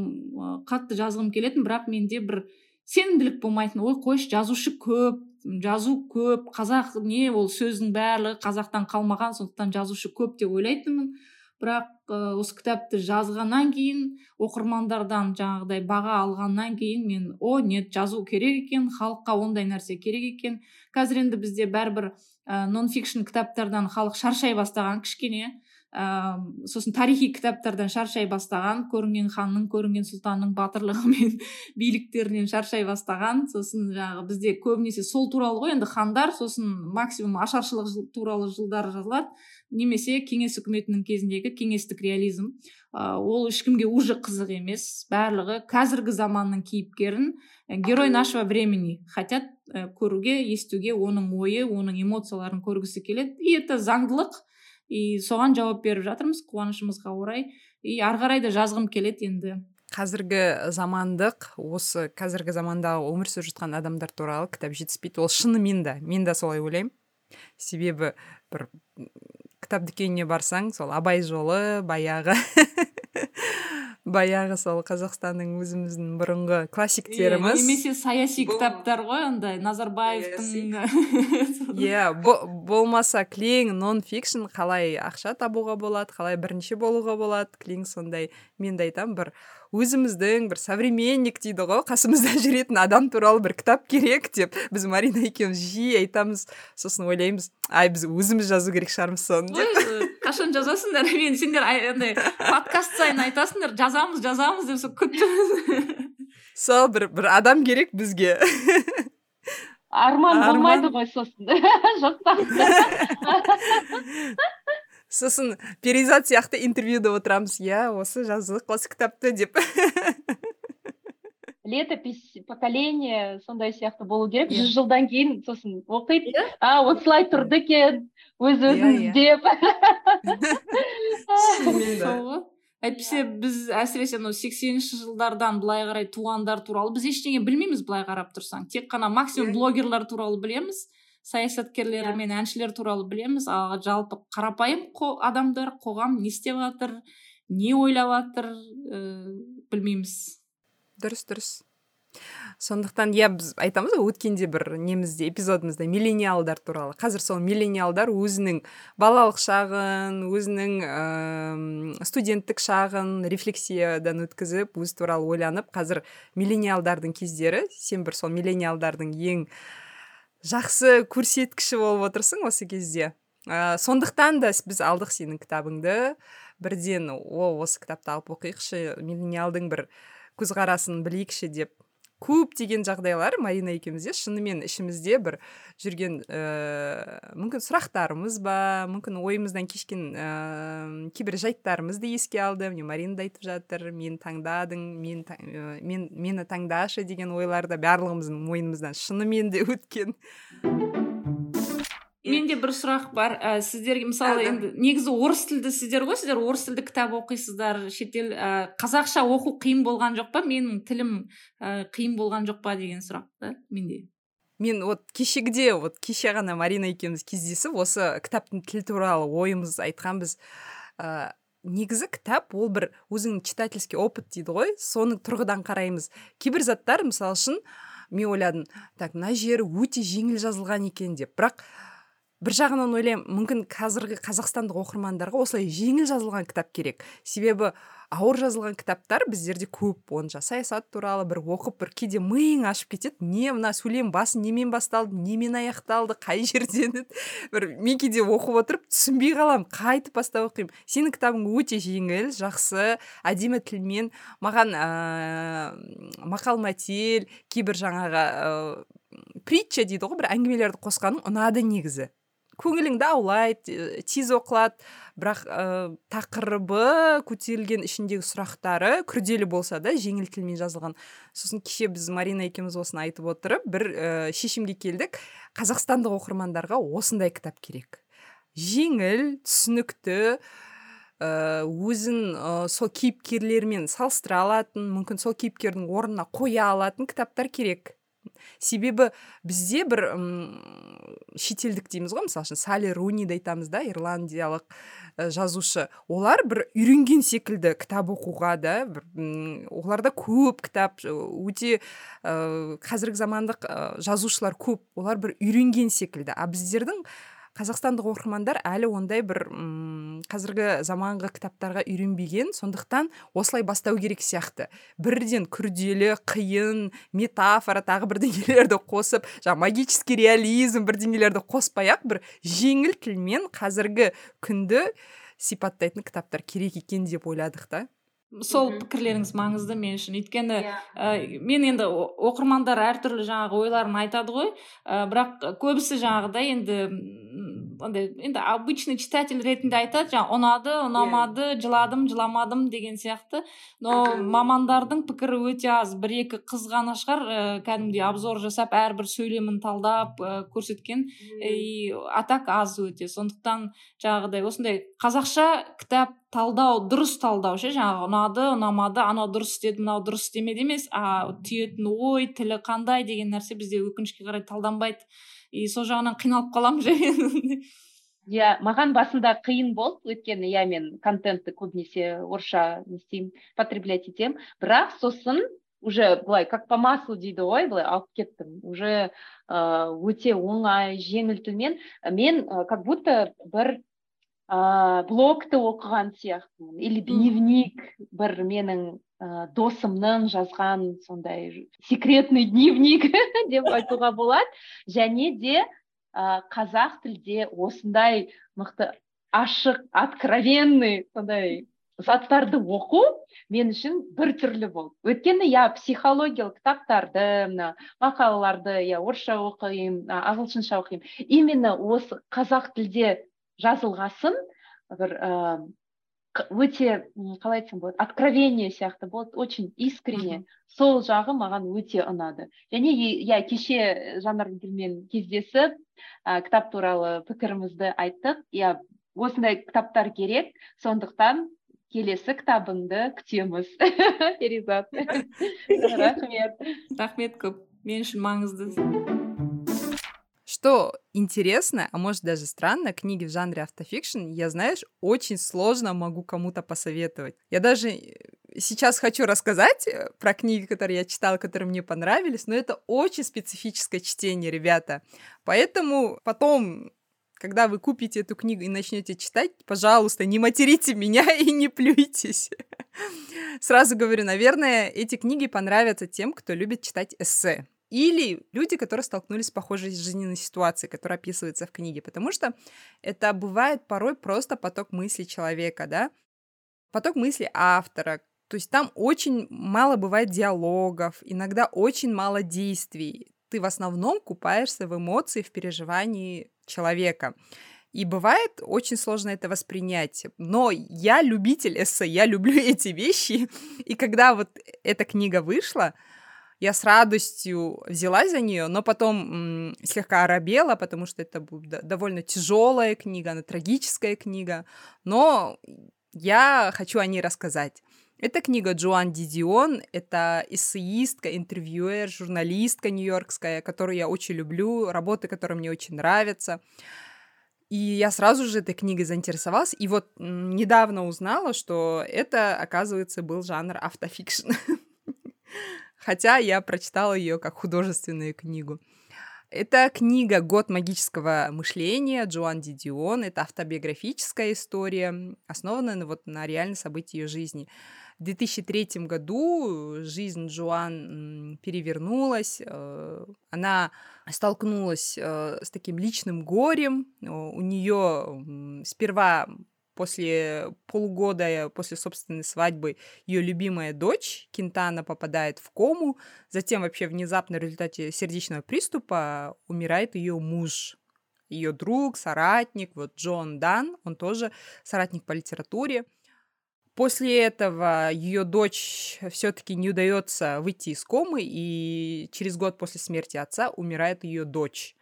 қатты жазғым келетін бірақ менде бір сенімділік болмайтын. Ой қойшы жазушы көп жазу көп қазақ не ол сөздің барлығы қазақтан қалмаған сондықтан жазушы көп деп ойлайтынмын. Бірақ осы кітапты жазғаннан кейін оқырмандардан жаңағыдай баға алғаннан кейін мен о нет жазу керек екен халыққа ондай нәрсе керек екен қазір енді бізде бәрібір ә, нон фикшн кітаптардан халық шаршай бастаған кішкене. Ә, сосын тарихи кітаптардан шаршай бастаған көрінген ханның көрінген сұлтанның батырлығы мен биліктерінен шаршай бастаған. Сосын жаңағы бізде көбінесе сол туралы ғой енді хандар. Сосын максимум ашаршылық туралы жылдар жазылады. Немесе кеңес үкіметінің кезіндегі кеңестік реализм. Ә, ол ешкімге уже қызық емес. Барлығы қазіргі заманның кейіпкерін герой нашего времени хотят ә, көруге естуге оның ойы оның эмоцияларын көргісі келеді. И это заңдылық. И соған жауап беріп жатырмыз қуанышымызға орай. И ары қарай да жазғым келеді енді. Қазіргі замандық осы қазіргі заманда өмір сүріп жатқан адамдар туралы кітап жетіспейді. Ол шынымен де мен де солай ойлаймын. Себебі бір кітап дүкеніне барсаң сол абай жолы баяғы баяғы сол қазақстанның өзіміздің бұрынғы классиктеріміз. Немесе саяси кітаптар ғой андай назарбаевтың. Иә болмаса кілең нон фикшн қалай ақша табуға болады қалай бірінші болуға болады. Кілең сондай мен де айтамын бір өзіміздің бір современник дейді ғой қасымызда жүретін адам туралы бір кітап керек деп. Біз марина екеуміз жиі айтамыз сосын ойлаймыз ай біз өзіміз жазу керек шығармыз соны деп. Қашан жазасыңдар мен сендер андай подкаст сайын айтасыңдар жазамыз жазамыз деп сол күтіп сол бір бір адам керек бізге. Арман болмайды ғой сосын. Сосын перизат сияқты интервьюда отырамыз. Иә осы жаздық осы кітапты деп. Летопись поколения сондай сияқты болу керек. Жүз жылдан кейін сосын оқиды. А осылай тұрды екен өз өзін іздеп әйтпесе біз әсіресе мынау сексенінші жылдардан былай қарай туғандар туралы біз ештеңе білмейміз былай қарап тұрсаң. Тек қана максимум блогерлар туралы білеміз саясаткерлер мен әншілер туралы білеміз. Ал жалпы қарапайым адамдар қоғам не істеп жатыр не ойлап жатыр ә, білмейміз. Дұрыс дұрыс сондықтан иә біз айтамыз ғой өткенде бір немізде эпизодымызда миллениалдар туралы. Қазір сол миллениалдар өзінің балалық шағын өзінің ә, студенттік шағын рефлексиядан өткізіп өз туралы ойланып қазір миллениалдардың кездері сен бір сол миллениалдардың ең жақсы көрсеткіші болып отырсың осы кезде. Ә, сондықтан да біз алдық сенің кітабыңды. Бірден о осы кітапты алып оқиықшы миллениалдың бір көзқарасын білейікші деп көптеген жағдайлар марина екеумізде шынымен ішімізде бір жүрген ә, мүмкін сұрақтарымыз ба мүмкін ойымыздан кешкен ә, кейбір жайттарымызды еске алды. Міне марина да айтып жатыр мен таңдадың мен, ә, мен мені таңдашы деген ойлар да барлығымыздың мойнымыздан шынымен де өткен. Менде бір сұрақ бар. Ә, сіздерге мысалы енді негізі орыс тілді сіздер ғой сіздер орыс тілді кітап оқисыздар шетел ә, қазақша оқу қиын болған жоқ па? Менің тілім ә, қиын болған жоқ па деген сұрақ та менде. Мен вот кешегіде вот кеше ғана марина екеуміз кездесіп осы кітаптың тіл туралы ойымыз айтқанбыз. Ә, негізі кітап ол бір өзіңнің читательский опыт дейді ғой. Соны тұрғыдан қараймыз. Кейбір заттар мысалы үшін мен ойладым так мына жері өте жеңіл жазылған екен деп. Бірақ бір жағынан ойлаймын мүмкін қазіргі қазақстандық оқырмандарға осылай жеңіл жазылған кітап керек. Себебі ауыр жазылған кітаптар біздерде көп. Онша саясат туралы бір оқып бір кейде миың ашып кетеді. Не мына сөйлем басы немен басталды немен аяқталды қай жерден бір мен кейде оқып отырып түсінбей қаламын қайтып бастап оқимын. Сенің кітабың өте жеңіл жақсы әдемі тілмен. Маған ә, мақал мәтел кейбір жаңағы ә, притча дейді ғой бір әңгімелерді қосқаның ұнады негізі. Көңіліңді аулайды э, тез оқылады. Бірақ ә, тақырыбы көтерілген ішіндегі сұрақтары күрделі болса да жеңіл тілмен жазылған. Сосын кеше біз марина екеуміз осыны айтып отырып бір ә, шешімге келдік. Қазақстандық оқырмандарға осындай кітап керек. Жеңіл түсінікті өзін ә, сол кейіпкерлермен салыстыра алатын мүмкін сол кейіпкердің орнына қоя алатын кітаптар керек. Себебі бізде бір шетелдік дейміз ғой мысалы үшін сали руниді айтамыз да ирландиялық жазушы. Олар бір үйренген секілді кітап оқуға да бір оларда көп кітап өте ә, қазіргі замандық жазушылар көп. Олар бір үйренген секілді. А біздердің қазақстандық оқырмандар әлі ондай бір м қазіргі заманғы кітаптарға үйренбеген сондықтан осылай бастау керек сияқты. Бірден күрделі қиын метафора тағы бірдеңелерді қосып жаңағы магический реализм бірдеңелерді қоспай ақ бір жеңіл тілмен қазіргі күнді сипаттайтын кітаптар керек екен деп ойладық та. Сол пікірлеріңіз маңызды мен үшін. Өйткені ә, мен енді оқырмандар әртүрлі жаңағы ойларын айтады ғой. Ә, бірақ көбісі жаңағыдай енді андай енді обычный читатель ретінде айтады жаңағы ұнады ұнамады жыладым жыламадым деген сияқты. Но мамандардың пікірі өте аз. Бір екі қыз ғана шығар ә, кәдімгідей обзор жасап әрбір сөйлемін талдап ә, көрсеткен и а так аз өте. Сондықтан жаңағыдай осындай қазақша кітап талдау дұрыс талдау ше? Жаңағы ұнады ұнамады анау дұрыс істеді мынау дұрыс істемеді емес. А түйетін ой тілі қандай? деген нәрсе бізде өкінішке қарай талданбайды. И сол жағынан қиналып қаламын иә маған басында қиын болды. Өйткені иә мен контентті көбінесе орысша не істеймін потреблять етемін. Бірақ сосын уже былай как по маслу дейді ғой былай алып кеттім. Уже өте оңай жеңіл тілмен мен как будто бір ыыы блогты оқыған сияқтымын. Или дневник бір менің ә, досымның жазған сондай секретный дневник деп айтуға болады. Және де ә, қазақ тілде осындай мықты ашық откровенный сондай заттарды оқу мен үшін бір түрлі болды. Өйткені иә психологиялық кітаптарды мына мақалаларды иә орысша оқимын ағылшынша оқимын. Именно осы қазақ тілде жазылғасын. Бір өте қалай айтсам болады откровение сияқты болады очень искренне. Сол жағы маған өте ұнады. Және иә кеше жанаргүлмен кездесіп ә, кітап туралы пікірімізді айттық. Иә осындай кітаптар керек. Сондықтан келесі кітабыңды күтеміз. Перизат рахмет. Рахмет көп. Мен үшін маңызды. Что интересно, а может даже странно, книги в жанре автофикшн я, знаешь, очень сложно могу кому-то посоветовать. Я даже э, сейчас хочу рассказать э, про книги, которые я читала, которые мне понравились, но это очень специфическое чтение, ребята. Поэтому потом когда вы купите эту книгу и начнете читать, пожалуйста, не материте меня и не плюйтесь. Сразу говорю, наверное, эти книги понравятся тем, кто любит читать эссе или люди, которые столкнулись с похожей жизненной ситуацией, которая описывается в книге, потому что это бывает порой просто поток мыслей человека, да, поток мыслей автора, то есть там очень мало бывает диалогов, иногда очень мало действий. Ты в основном купаешься в эмоции, в переживании человека. И бывает очень сложно это воспринять. Но я любитель эссе, я люблю эти вещи. И когда вот эта книга вышла, я с радостью взялась за нее, но потом м, слегка оробела, потому что это довольно тяжелая книга, она трагическая книга, но я хочу о ней рассказать. Это книга Джоан Дидион, это эссеистка, интервьюер, журналистка нью-йоркская, которую я очень люблю, работы, которые мне очень нравятся. И я сразу же этой книгой заинтересовалась, и вот недавно узнала, что это, оказывается, был жанр автофикшн. хотя я прочитала ее как художественную книгу. Это книга «Год магического мышления» Джоан Дидион. Это автобиографическая история, основанная вот на реальных событиях ее жизни. В 2003 году жизнь Джоан перевернулась, э, она столкнулась э, с таким личным горем. У нее сперва после полугода э, после собственной свадьбы ее любимая дочь Кентана попадает в кому, затем вообще внезапно в результате сердечного приступа умирает ее муж, ее друг, соратник, вот Джон Дан, он тоже соратник по литературе. После этого ее дочь все-таки не удается выйти из комы, и через год после смерти отца умирает ее дочь.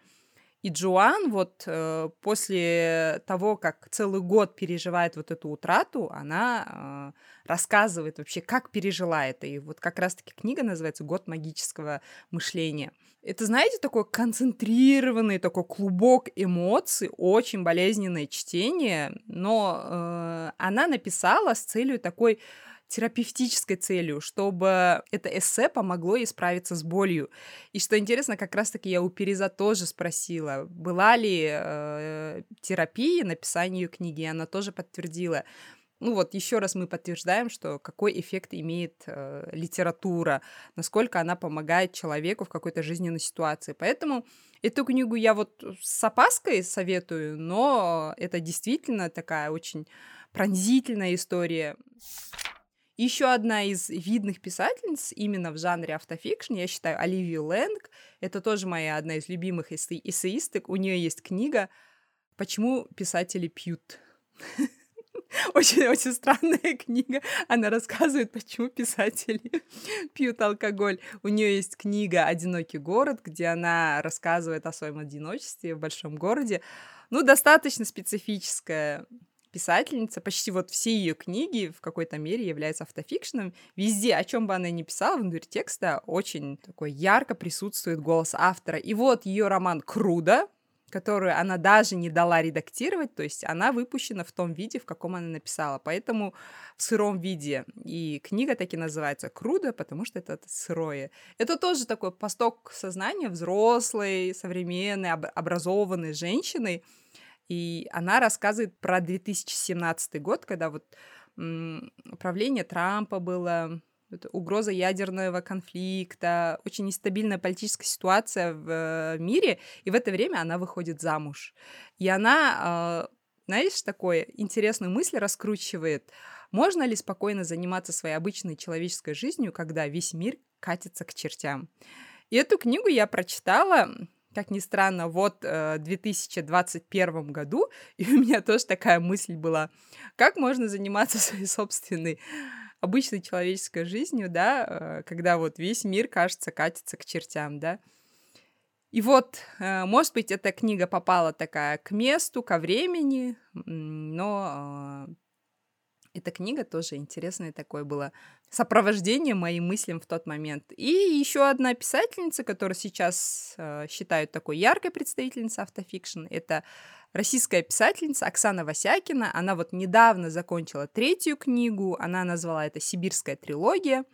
И Джоан вот э, после того, как целый год переживает вот эту утрату, она э, рассказывает вообще, как пережила это. И вот как раз-таки книга называется «Год магического мышления». Это, знаете, такой концентрированный такой клубок эмоций, очень болезненное чтение, но э, она написала с целью такой терапевтической целью, чтобы это эссе помогло ей справиться с болью. И что интересно, как раз-таки я у Переза тоже спросила, была ли э, терапия написания ее книги, она тоже подтвердила. Ну вот еще раз мы подтверждаем, что какой эффект имеет э, литература, насколько она помогает человеку в какой-то жизненной ситуации. Поэтому эту книгу я вот с опаской советую, но это действительно такая очень пронзительная история. Еще одна из видных писательниц именно в жанре автофикшн, я считаю, Оливию Лэнг. Это тоже моя одна из любимых эссе- эссеисток. У нее есть книга «Почему писатели пьют». Очень-очень странная книга. Она рассказывает, почему писатели пьют алкоголь. У нее есть книга «Одинокий город», где она рассказывает о своем одиночестве в большом городе. Ну, достаточно специфическая писательница, почти вот все ее книги в какой-то мере являются автофикшеном. Везде, о чем бы она ни писала, внутри текста очень такой ярко присутствует голос автора. И вот ее роман «Круда», которую она даже не дала редактировать, то есть она выпущена в том виде, в каком она написала, поэтому в сыром виде. И книга таки называется «Крудо», потому что это сырое. Это тоже такой посток сознания взрослой, современной, образованной женщины, и она рассказывает про 2017 год, когда вот правление Трампа было, угроза ядерного конфликта, очень нестабильная политическая ситуация в э, мире, и в это время она выходит замуж. И она, а, знаешь, такой интересную мысль раскручивает. Можно ли спокойно заниматься своей обычной человеческой жизнью, когда весь мир катится к чертям? И эту книгу я прочитала, как ни странно, вот э, в 2021 году, и у меня тоже такая мысль была, как можно заниматься своей собственной обычной человеческой жизнью, да, э, когда вот весь мир, кажется, катится к чертям, да. И вот, э, может быть, эта книга попала такая к месту, ко времени, но э, эта книга тоже интересная такое было сопровождение моим мыслям в тот момент. И еще одна писательница, которую сейчас э, считают такой яркой представительницей автофикшн, это российская писательница Оксана Васякина. Она вот недавно закончила третью книгу, она назвала это «Сибирская трилогия».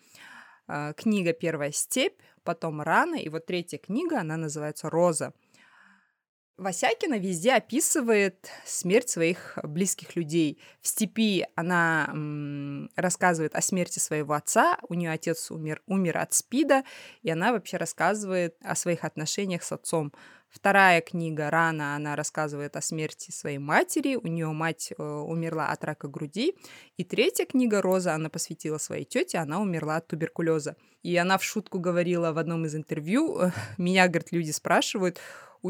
Э, книга «Первая степь», потом «Рана», и вот третья книга, она называется «Роза». Васякина везде описывает смерть своих близких людей. В степи она м, рассказывает о смерти своего отца, у нее отец умер, умер от СПИДа, и она вообще рассказывает о своих отношениях с отцом. Вторая книга «Рана», она рассказывает о смерти своей матери, у нее мать э, умерла от рака груди. И третья книга «Роза», она посвятила своей тете, она умерла от туберкулеза. И она в шутку говорила в одном из интервью, э, меня, говорит, люди спрашивают,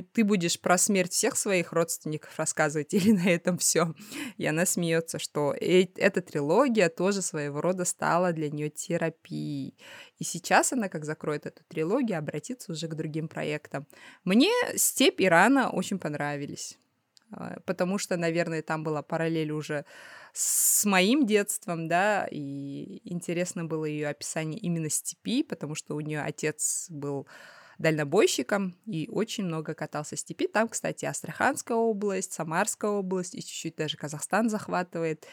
ты будешь про смерть всех своих родственников рассказывать или на этом все? И она смеется, что э эта трилогия тоже своего рода стала для нее терапией. И сейчас она, как закроет эту трилогию, обратится уже к другим проектам. Мне «Степь Ирана» очень понравились а, потому что, наверное, там была параллель уже с моим детством, да, и интересно было ее описание именно степи, потому что у нее отец был дальнобойщиком и очень много катался в степи. Там, кстати, Астраханская область, Самарская область и чуть-чуть даже Казахстан захватывает.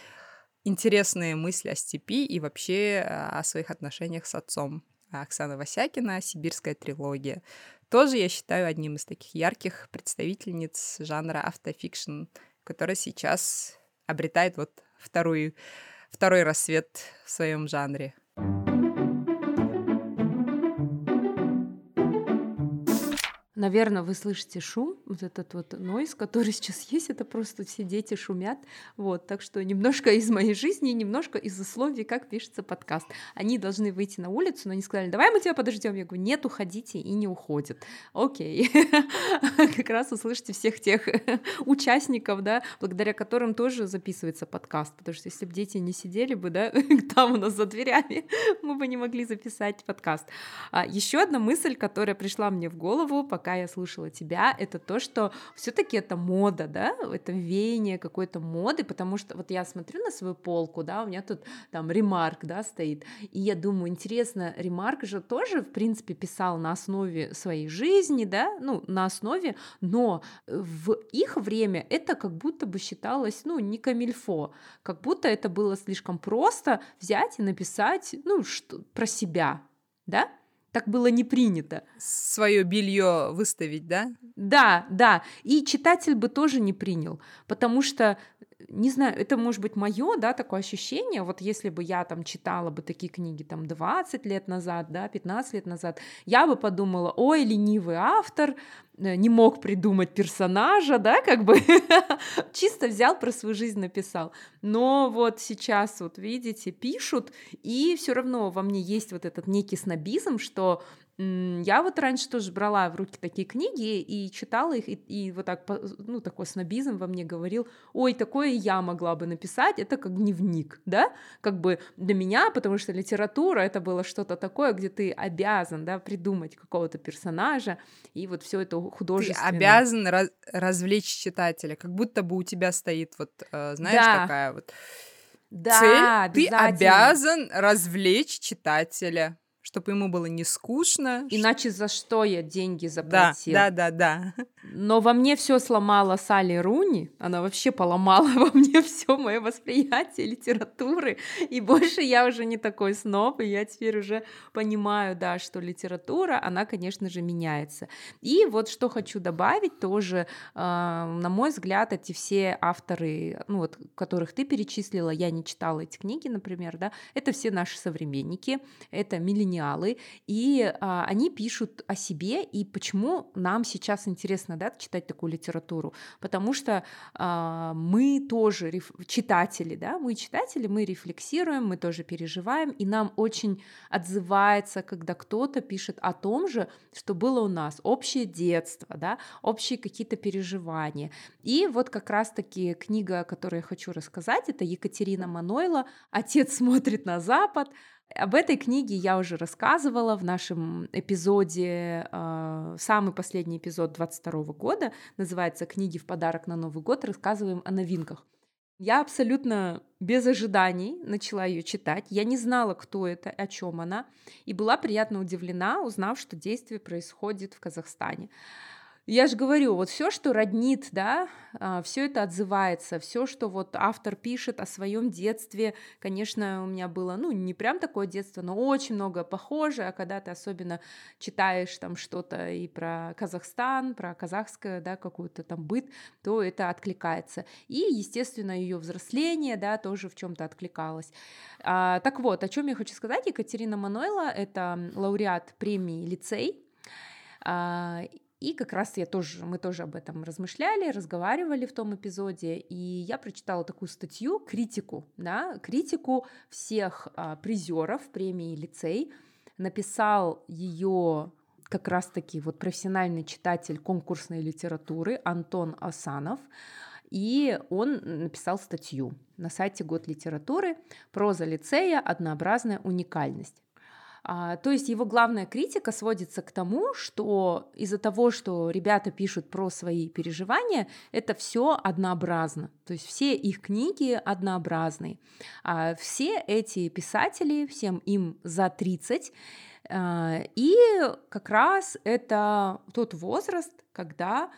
Интересные мысли о степи и вообще а, о своих отношениях с отцом. Оксана Васякина «Сибирская трилогия». Тоже я считаю одним из таких ярких представительниц жанра автофикшн, которая сейчас обретает вот вторую, второй рассвет в своем жанре. Наверное, вы слышите шум, вот этот вот нойз, который сейчас есть, это просто все дети шумят. Вот, так что немножко из моей жизни, немножко из условий, как пишется подкаст. Они должны выйти на улицу, но они сказали, давай мы тебя подождем. Я говорю, нет, уходите, и не уходят. Окей. Как раз услышите всех тех участников, да, благодаря которым тоже записывается подкаст, потому что если бы дети не сидели бы, да, там у нас за дверями, мы бы не могли записать подкаст. А еще одна мысль, которая пришла мне в голову, пока пока я слушала тебя, это то, что все-таки это мода, да, это веяние какой-то моды, потому что вот я смотрю на свою полку, да, у меня тут там ремарк, да, стоит, и я думаю, интересно, ремарк же тоже, в принципе, писал на основе своей жизни, да, ну, на основе, но в их время это как будто бы считалось, ну, не камильфо, как будто это было слишком просто взять и написать, ну, что, про себя, да, так было не принято. Свое белье выставить, да? Да, да. И читатель бы тоже не принял, потому что не знаю, это может быть мое, да, такое ощущение, вот если бы я там читала бы такие книги там 20 лет назад, да, 15 лет назад, я бы подумала, ой, ленивый автор, э, не мог придумать персонажа, да, как бы чисто взял про свою жизнь написал. Но вот сейчас вот видите пишут и все равно во мне есть вот этот некий снобизм, что я вот раньше тоже брала в руки такие книги и читала их, и, и вот так, ну, такой снобизм во мне говорил, ой, такое я могла бы написать, это как дневник, да, как бы для меня, потому что литература это было что-то такое, где ты обязан, да, придумать какого-то персонажа, и вот все это художественно. Ты обязан раз развлечь читателя, как будто бы у тебя стоит вот, э, знаешь, да. такая вот да, цель, ты обязан развлечь читателя чтобы ему было не скучно. Иначе за что я деньги заплатил? Да, да, да, да. Но во мне все сломала Салли Руни. Она вообще поломала во мне все мое восприятие литературы. И больше я уже не такой сноб, и я теперь уже понимаю, да, что литература, она, конечно же, меняется. И вот что хочу добавить тоже, э, на мой взгляд, эти все авторы, ну вот, которых ты перечислила, я не читала эти книги, например, да, это все наши современники, это миллениалы, и э, они пишут о себе, и почему нам сейчас интересно да, читать такую литературу, потому что э, мы тоже реф... читатели, да, мы читатели, мы рефлексируем, мы тоже переживаем, и нам очень отзывается, когда кто-то пишет о том же, что было у нас, общее детство, да, общие какие-то переживания. И вот как раз-таки книга, которую я хочу рассказать, это Екатерина Манойла «Отец смотрит на Запад», об этой книге я уже рассказывала в нашем эпизоде, э, самый последний эпизод 22 года, называется «Книги в подарок на Новый год», рассказываем о новинках. Я абсолютно без ожиданий начала ее читать. Я не знала, кто это, о чем она, и была приятно удивлена, узнав, что действие происходит в Казахстане. Я же говорю, вот все, что роднит, да, а, все это отзывается, все, что вот автор пишет о своем детстве, конечно, у меня было, ну, не прям такое детство, но очень много похоже, а когда ты особенно читаешь там что-то и про Казахстан, про казахское, да, какую-то там быт, то это откликается. И, естественно, ее взросление, да, тоже в чем-то откликалось. А, так вот, о чем я хочу сказать, Екатерина Манойла — это лауреат премии «Лицей», а, и как раз я тоже, мы тоже об этом размышляли, разговаривали в том эпизоде, и я прочитала такую статью, критику, да, критику всех а, призеров премии «Лицей». Написал ее как раз-таки вот профессиональный читатель конкурсной литературы Антон Асанов, и он написал статью на сайте «Год литературы» «Проза лицея. Однообразная уникальность». А, то есть его главная критика сводится к тому, что из-за того, что ребята пишут про свои переживания, это все однообразно. То есть все их книги однообразные. А все эти писатели, всем им за 30, а, и как раз это тот возраст, когда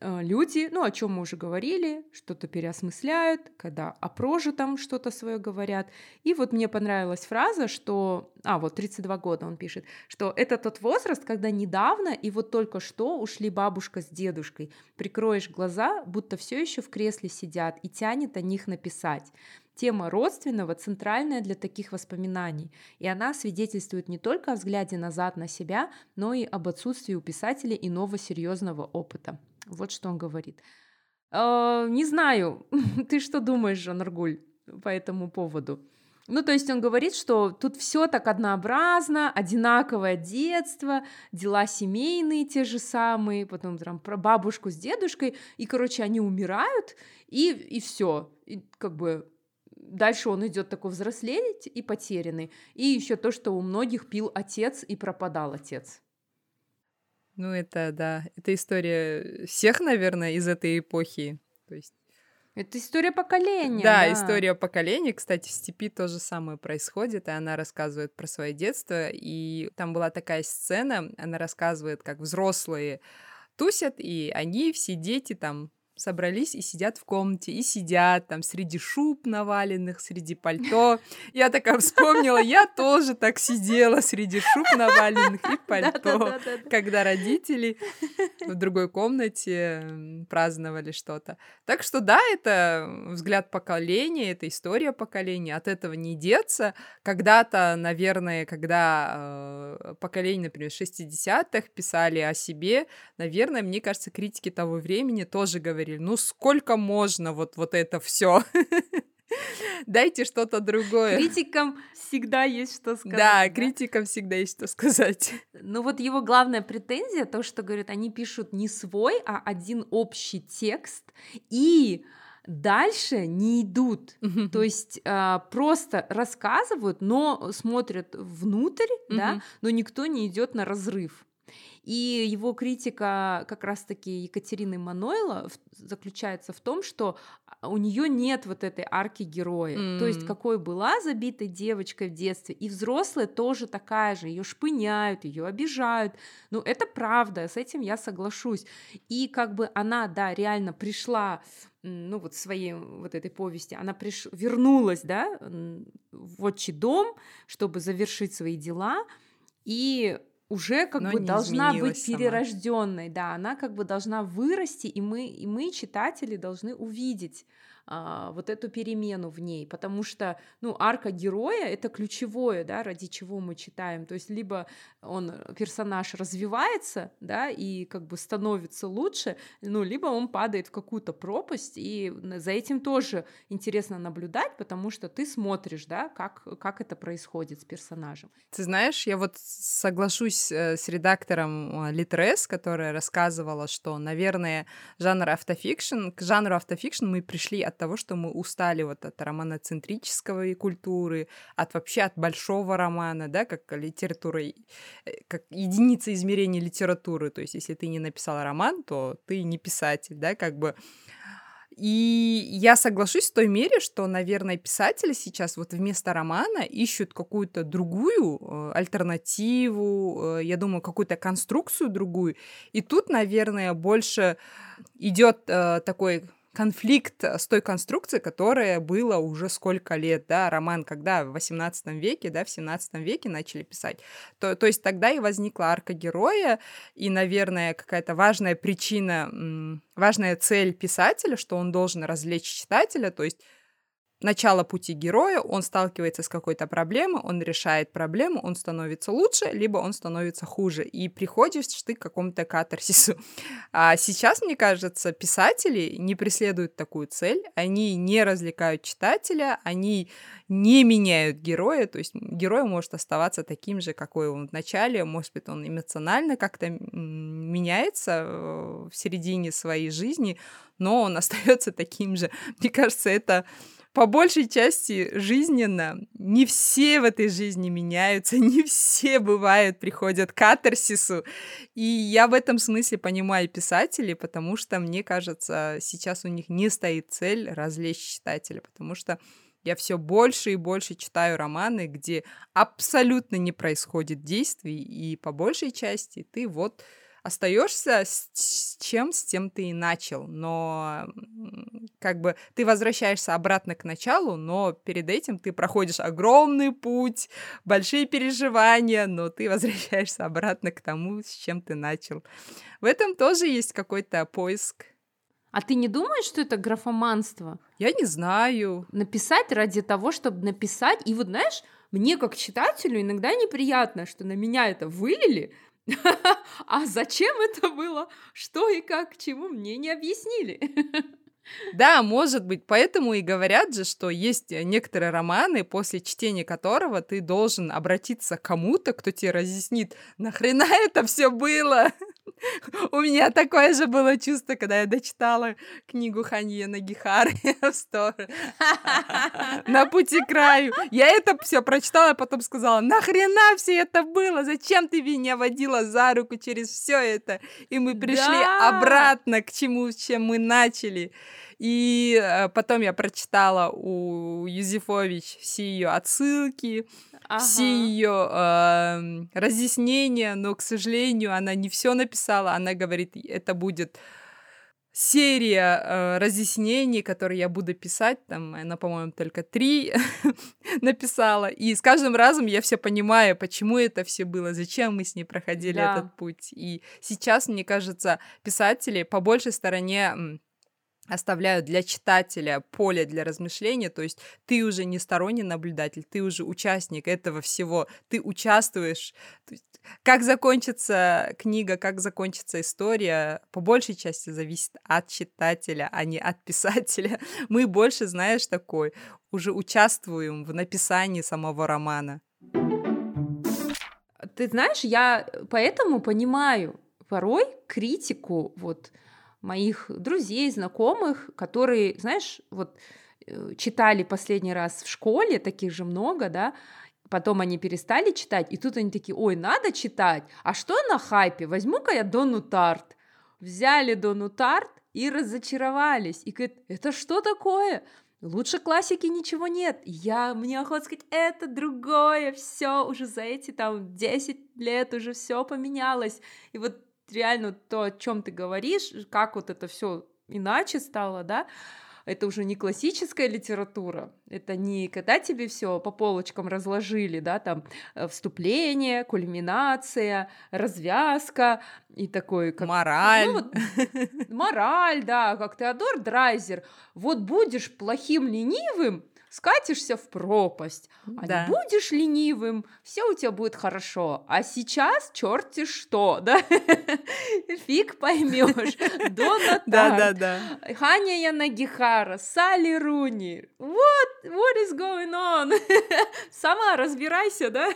люди, ну, о чем мы уже говорили, что-то переосмысляют, когда о прожитом что-то свое говорят. И вот мне понравилась фраза, что, а, вот 32 года он пишет, что это тот возраст, когда недавно и вот только что ушли бабушка с дедушкой. Прикроешь глаза, будто все еще в кресле сидят и тянет о них написать. Тема родственного центральная для таких воспоминаний, и она свидетельствует не только о взгляде назад на себя, но и об отсутствии у писателя иного серьезного опыта. Вот что он говорит. Э, не знаю, ты что думаешь, Жан Аргуль, по этому поводу? Ну, то есть он говорит, что тут все так однообразно, одинаковое детство, дела семейные те же самые, потом там про бабушку с дедушкой, и, короче, они умирают, и, и все. И как бы дальше он идет такой взрослеть и потерянный. И еще то, что у многих пил отец и пропадал отец. Ну, это, да, это история всех, наверное, из этой эпохи. То есть... Это история поколения. Да, да, история поколения. Кстати, в степи то же самое происходит, и она рассказывает про свое детство. И там была такая сцена, она рассказывает, как взрослые тусят, и они, все дети там собрались и сидят в комнате, и сидят там среди шуб наваленных, среди пальто. Я такая вспомнила, я тоже так сидела среди шуб наваленных и пальто, когда родители в другой комнате праздновали что-то. Так что да, это взгляд поколения, это история поколения, от этого не деться. Когда-то, наверное, когда э, поколение, например, 60-х писали о себе, наверное, мне кажется, критики того времени тоже говорили, говорили, ну сколько можно вот, вот это все? Дайте что-то другое. Критикам всегда есть что сказать. Да, да, критикам всегда есть что сказать. Ну вот его главная претензия, то, что, говорят, они пишут не свой, а один общий текст, и дальше не идут, то есть э, просто рассказывают, но смотрят внутрь, да, но никто не идет на разрыв. И его критика как раз-таки Екатерины Манойла заключается в том, что а, у нее нет вот этой арки героя. Mm. То есть какой была забитой девочкой в детстве, и взрослые тоже такая же, ее шпыняют, ее обижают. Ну, это правда, с этим я соглашусь. И как бы она, да, реально пришла ну вот своей вот этой повести, она приш... вернулась, да, в отчий дом, чтобы завершить свои дела, и уже как Но бы должна быть перерожденной, да, она как бы должна вырасти, и мы, и мы, читатели, должны увидеть а, вот эту перемену в ней, потому что, ну, арка героя — это ключевое, да, ради чего мы читаем, то есть либо он, персонаж развивается, да, и как бы становится лучше, ну, либо он падает в какую-то пропасть, и за этим тоже интересно наблюдать, потому что ты смотришь, да, как, как это происходит с персонажем. Ты знаешь, я вот соглашусь э, с редактором э, Литрес, которая рассказывала, что, наверное, жанр автофикшн, к жанру автофикшн мы пришли от того, что мы устали вот от романоцентрического культуры, от вообще от большого романа, да, как литература, э, как единица измерения литературы. То есть, если ты не написал роман, то ты не писатель, да, как бы и я соглашусь в той мере, что, наверное, писатели сейчас вот вместо романа ищут какую-то другую э, альтернативу, э, я думаю, какую-то конструкцию другую. И тут, наверное, больше идет такой конфликт с той конструкцией, которая была уже сколько лет, да, роман, когда в 18 веке, да, в 17 веке начали писать, то, то есть тогда и возникла арка героя, и, наверное, какая-то важная причина, важная цель писателя, что он должен развлечь читателя, то есть начало пути героя, он сталкивается с какой-то проблемой, он решает проблему, он становится лучше, либо он становится хуже, и приходишь ты к какому-то катарсису. А сейчас, мне кажется, писатели не преследуют такую цель, они не развлекают читателя, они не меняют героя, то есть герой может оставаться таким же, какой он в начале, может быть, он эмоционально как-то меняется э, в середине своей жизни, но он остается таким же. Мне кажется, это по большей части жизненно. Не все в этой жизни меняются, не все бывают, приходят к катарсису. И я в этом смысле понимаю писателей, потому что, мне кажется, сейчас у них не стоит цель развлечь читателя, потому что я все больше и больше читаю романы, где абсолютно не происходит действий, и по большей части ты вот остаешься с чем, с тем ты и начал, но как бы ты возвращаешься обратно к началу, но перед этим ты проходишь огромный путь, большие переживания, но ты возвращаешься обратно к тому, с чем ты начал. В этом тоже есть какой-то поиск. А ты не думаешь, что это графоманство? Я не знаю. Написать ради того, чтобы написать. И вот знаешь, мне как читателю иногда неприятно, что на меня это вылили, А зачем это было? Что и как, чему мне не объяснили. Да, может быть. Поэтому и говорят же, что есть некоторые романы, после чтения которого ты должен обратиться к кому-то, кто тебе разъяснит, нахрена это все было. У меня такое же было чувство, когда я дочитала книгу Ханье Нагихары в сторону. На пути к краю. Я это все прочитала, а потом сказала, нахрена все это было? Зачем ты меня водила за руку через все это? И мы пришли обратно к чему, чем мы начали. И э, потом я прочитала у Юзефович все ее отсылки, ага. все ее э, разъяснения, но, к сожалению, она не все написала. Она говорит, это будет серия э, разъяснений, которые я буду писать. Там она, по-моему, только три написала. И с каждым разом я все понимаю, почему это все было, зачем мы с ней проходили да. этот путь. И сейчас, мне кажется, писатели по большей стороне оставляют для читателя поле для размышления, то есть ты уже не сторонний наблюдатель, ты уже участник этого всего, ты участвуешь. Как закончится книга, как закончится история, по большей части зависит от читателя, а не от писателя. Мы больше, знаешь, такой, уже участвуем в написании самого романа. Ты знаешь, я поэтому понимаю порой критику вот моих друзей, знакомых, которые, знаешь, вот э, читали последний раз в школе, таких же много, да, потом они перестали читать, и тут они такие, ой, надо читать, а что на хайпе, возьму-ка я Дону Тарт. Взяли Дону Тарт и разочаровались, и говорят, это что такое? Лучше классики ничего нет. Я, мне охота сказать, это другое, все уже за эти там 10 лет уже все поменялось. И вот реально то, о чем ты говоришь, как вот это все иначе стало, да, это уже не классическая литература, это не когда тебе все по полочкам разложили, да, там э, вступление, кульминация, развязка и такой... Как, мораль. Ну, вот, мораль, да, как Теодор Драйзер. Вот будешь плохим ленивым, скатишься в пропасть, а да. не будешь ленивым, все у тебя будет хорошо. А сейчас черти что, да? Фиг поймешь. Дона Да, да, да. Ханя Янагихара, Сали Руни. What? What is going on? Сама разбирайся, да?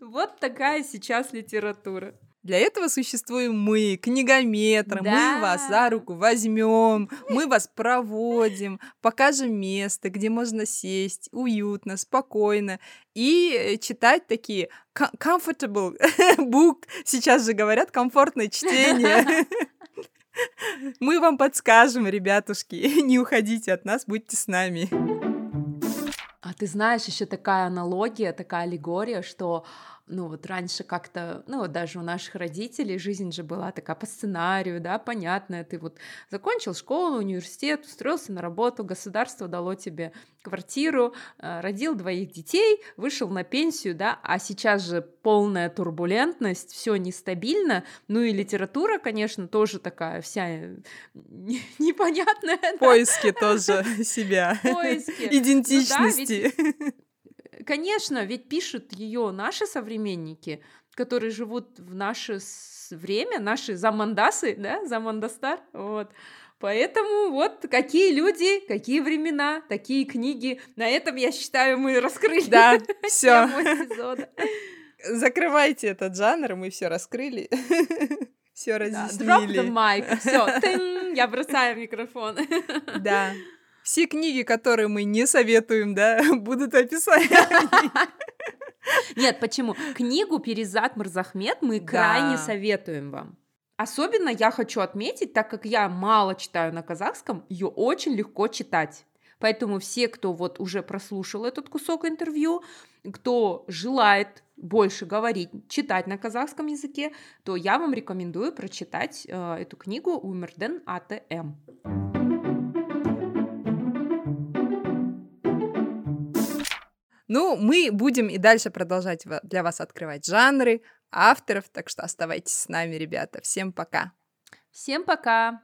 Вот такая сейчас литература. Для этого существуем мы, книгометры. Да. Мы вас за руку возьмем, мы вас проводим, покажем место, где можно сесть уютно, спокойно и читать такие comfortable book. Сейчас же говорят комфортное чтение. Мы вам подскажем, ребятушки. Не уходите от нас, будьте с нами. А ты знаешь, еще такая аналогия, такая аллегория, что ну вот раньше как-то, ну вот даже у наших родителей жизнь же была такая по сценарию, да, понятная, ты вот закончил школу, университет, устроился на работу, государство дало тебе квартиру, э, родил двоих детей, вышел на пенсию, да, а сейчас же полная турбулентность, все нестабильно, ну и литература, конечно, тоже такая вся непонятная. Поиски тоже себя, Поиски. идентичности. Ну, да, конечно, ведь пишут ее наши современники, которые живут в наше время, наши замандасы, да, замандастар, вот. Поэтому вот какие люди, какие времена, такие книги. На этом, я считаю, мы раскрыли да, все. Закрывайте этот жанр, мы все раскрыли. Все разъяснили. Да, drop the mic. Все, я бросаю микрофон. Да. Все книги, которые мы не советуем, да, будут в описании. Нет, почему? Книгу «Перезад Марзахмед» мы да. крайне советуем вам. Особенно я хочу отметить, так как я мало читаю на казахском, ее очень легко читать. Поэтому все, кто вот уже прослушал этот кусок интервью, кто желает больше говорить, читать на казахском языке, то я вам рекомендую прочитать э, эту книгу «Умерден АТМ». Ну, мы будем и дальше продолжать для вас открывать жанры, авторов, так что оставайтесь с нами, ребята. Всем пока. Всем пока.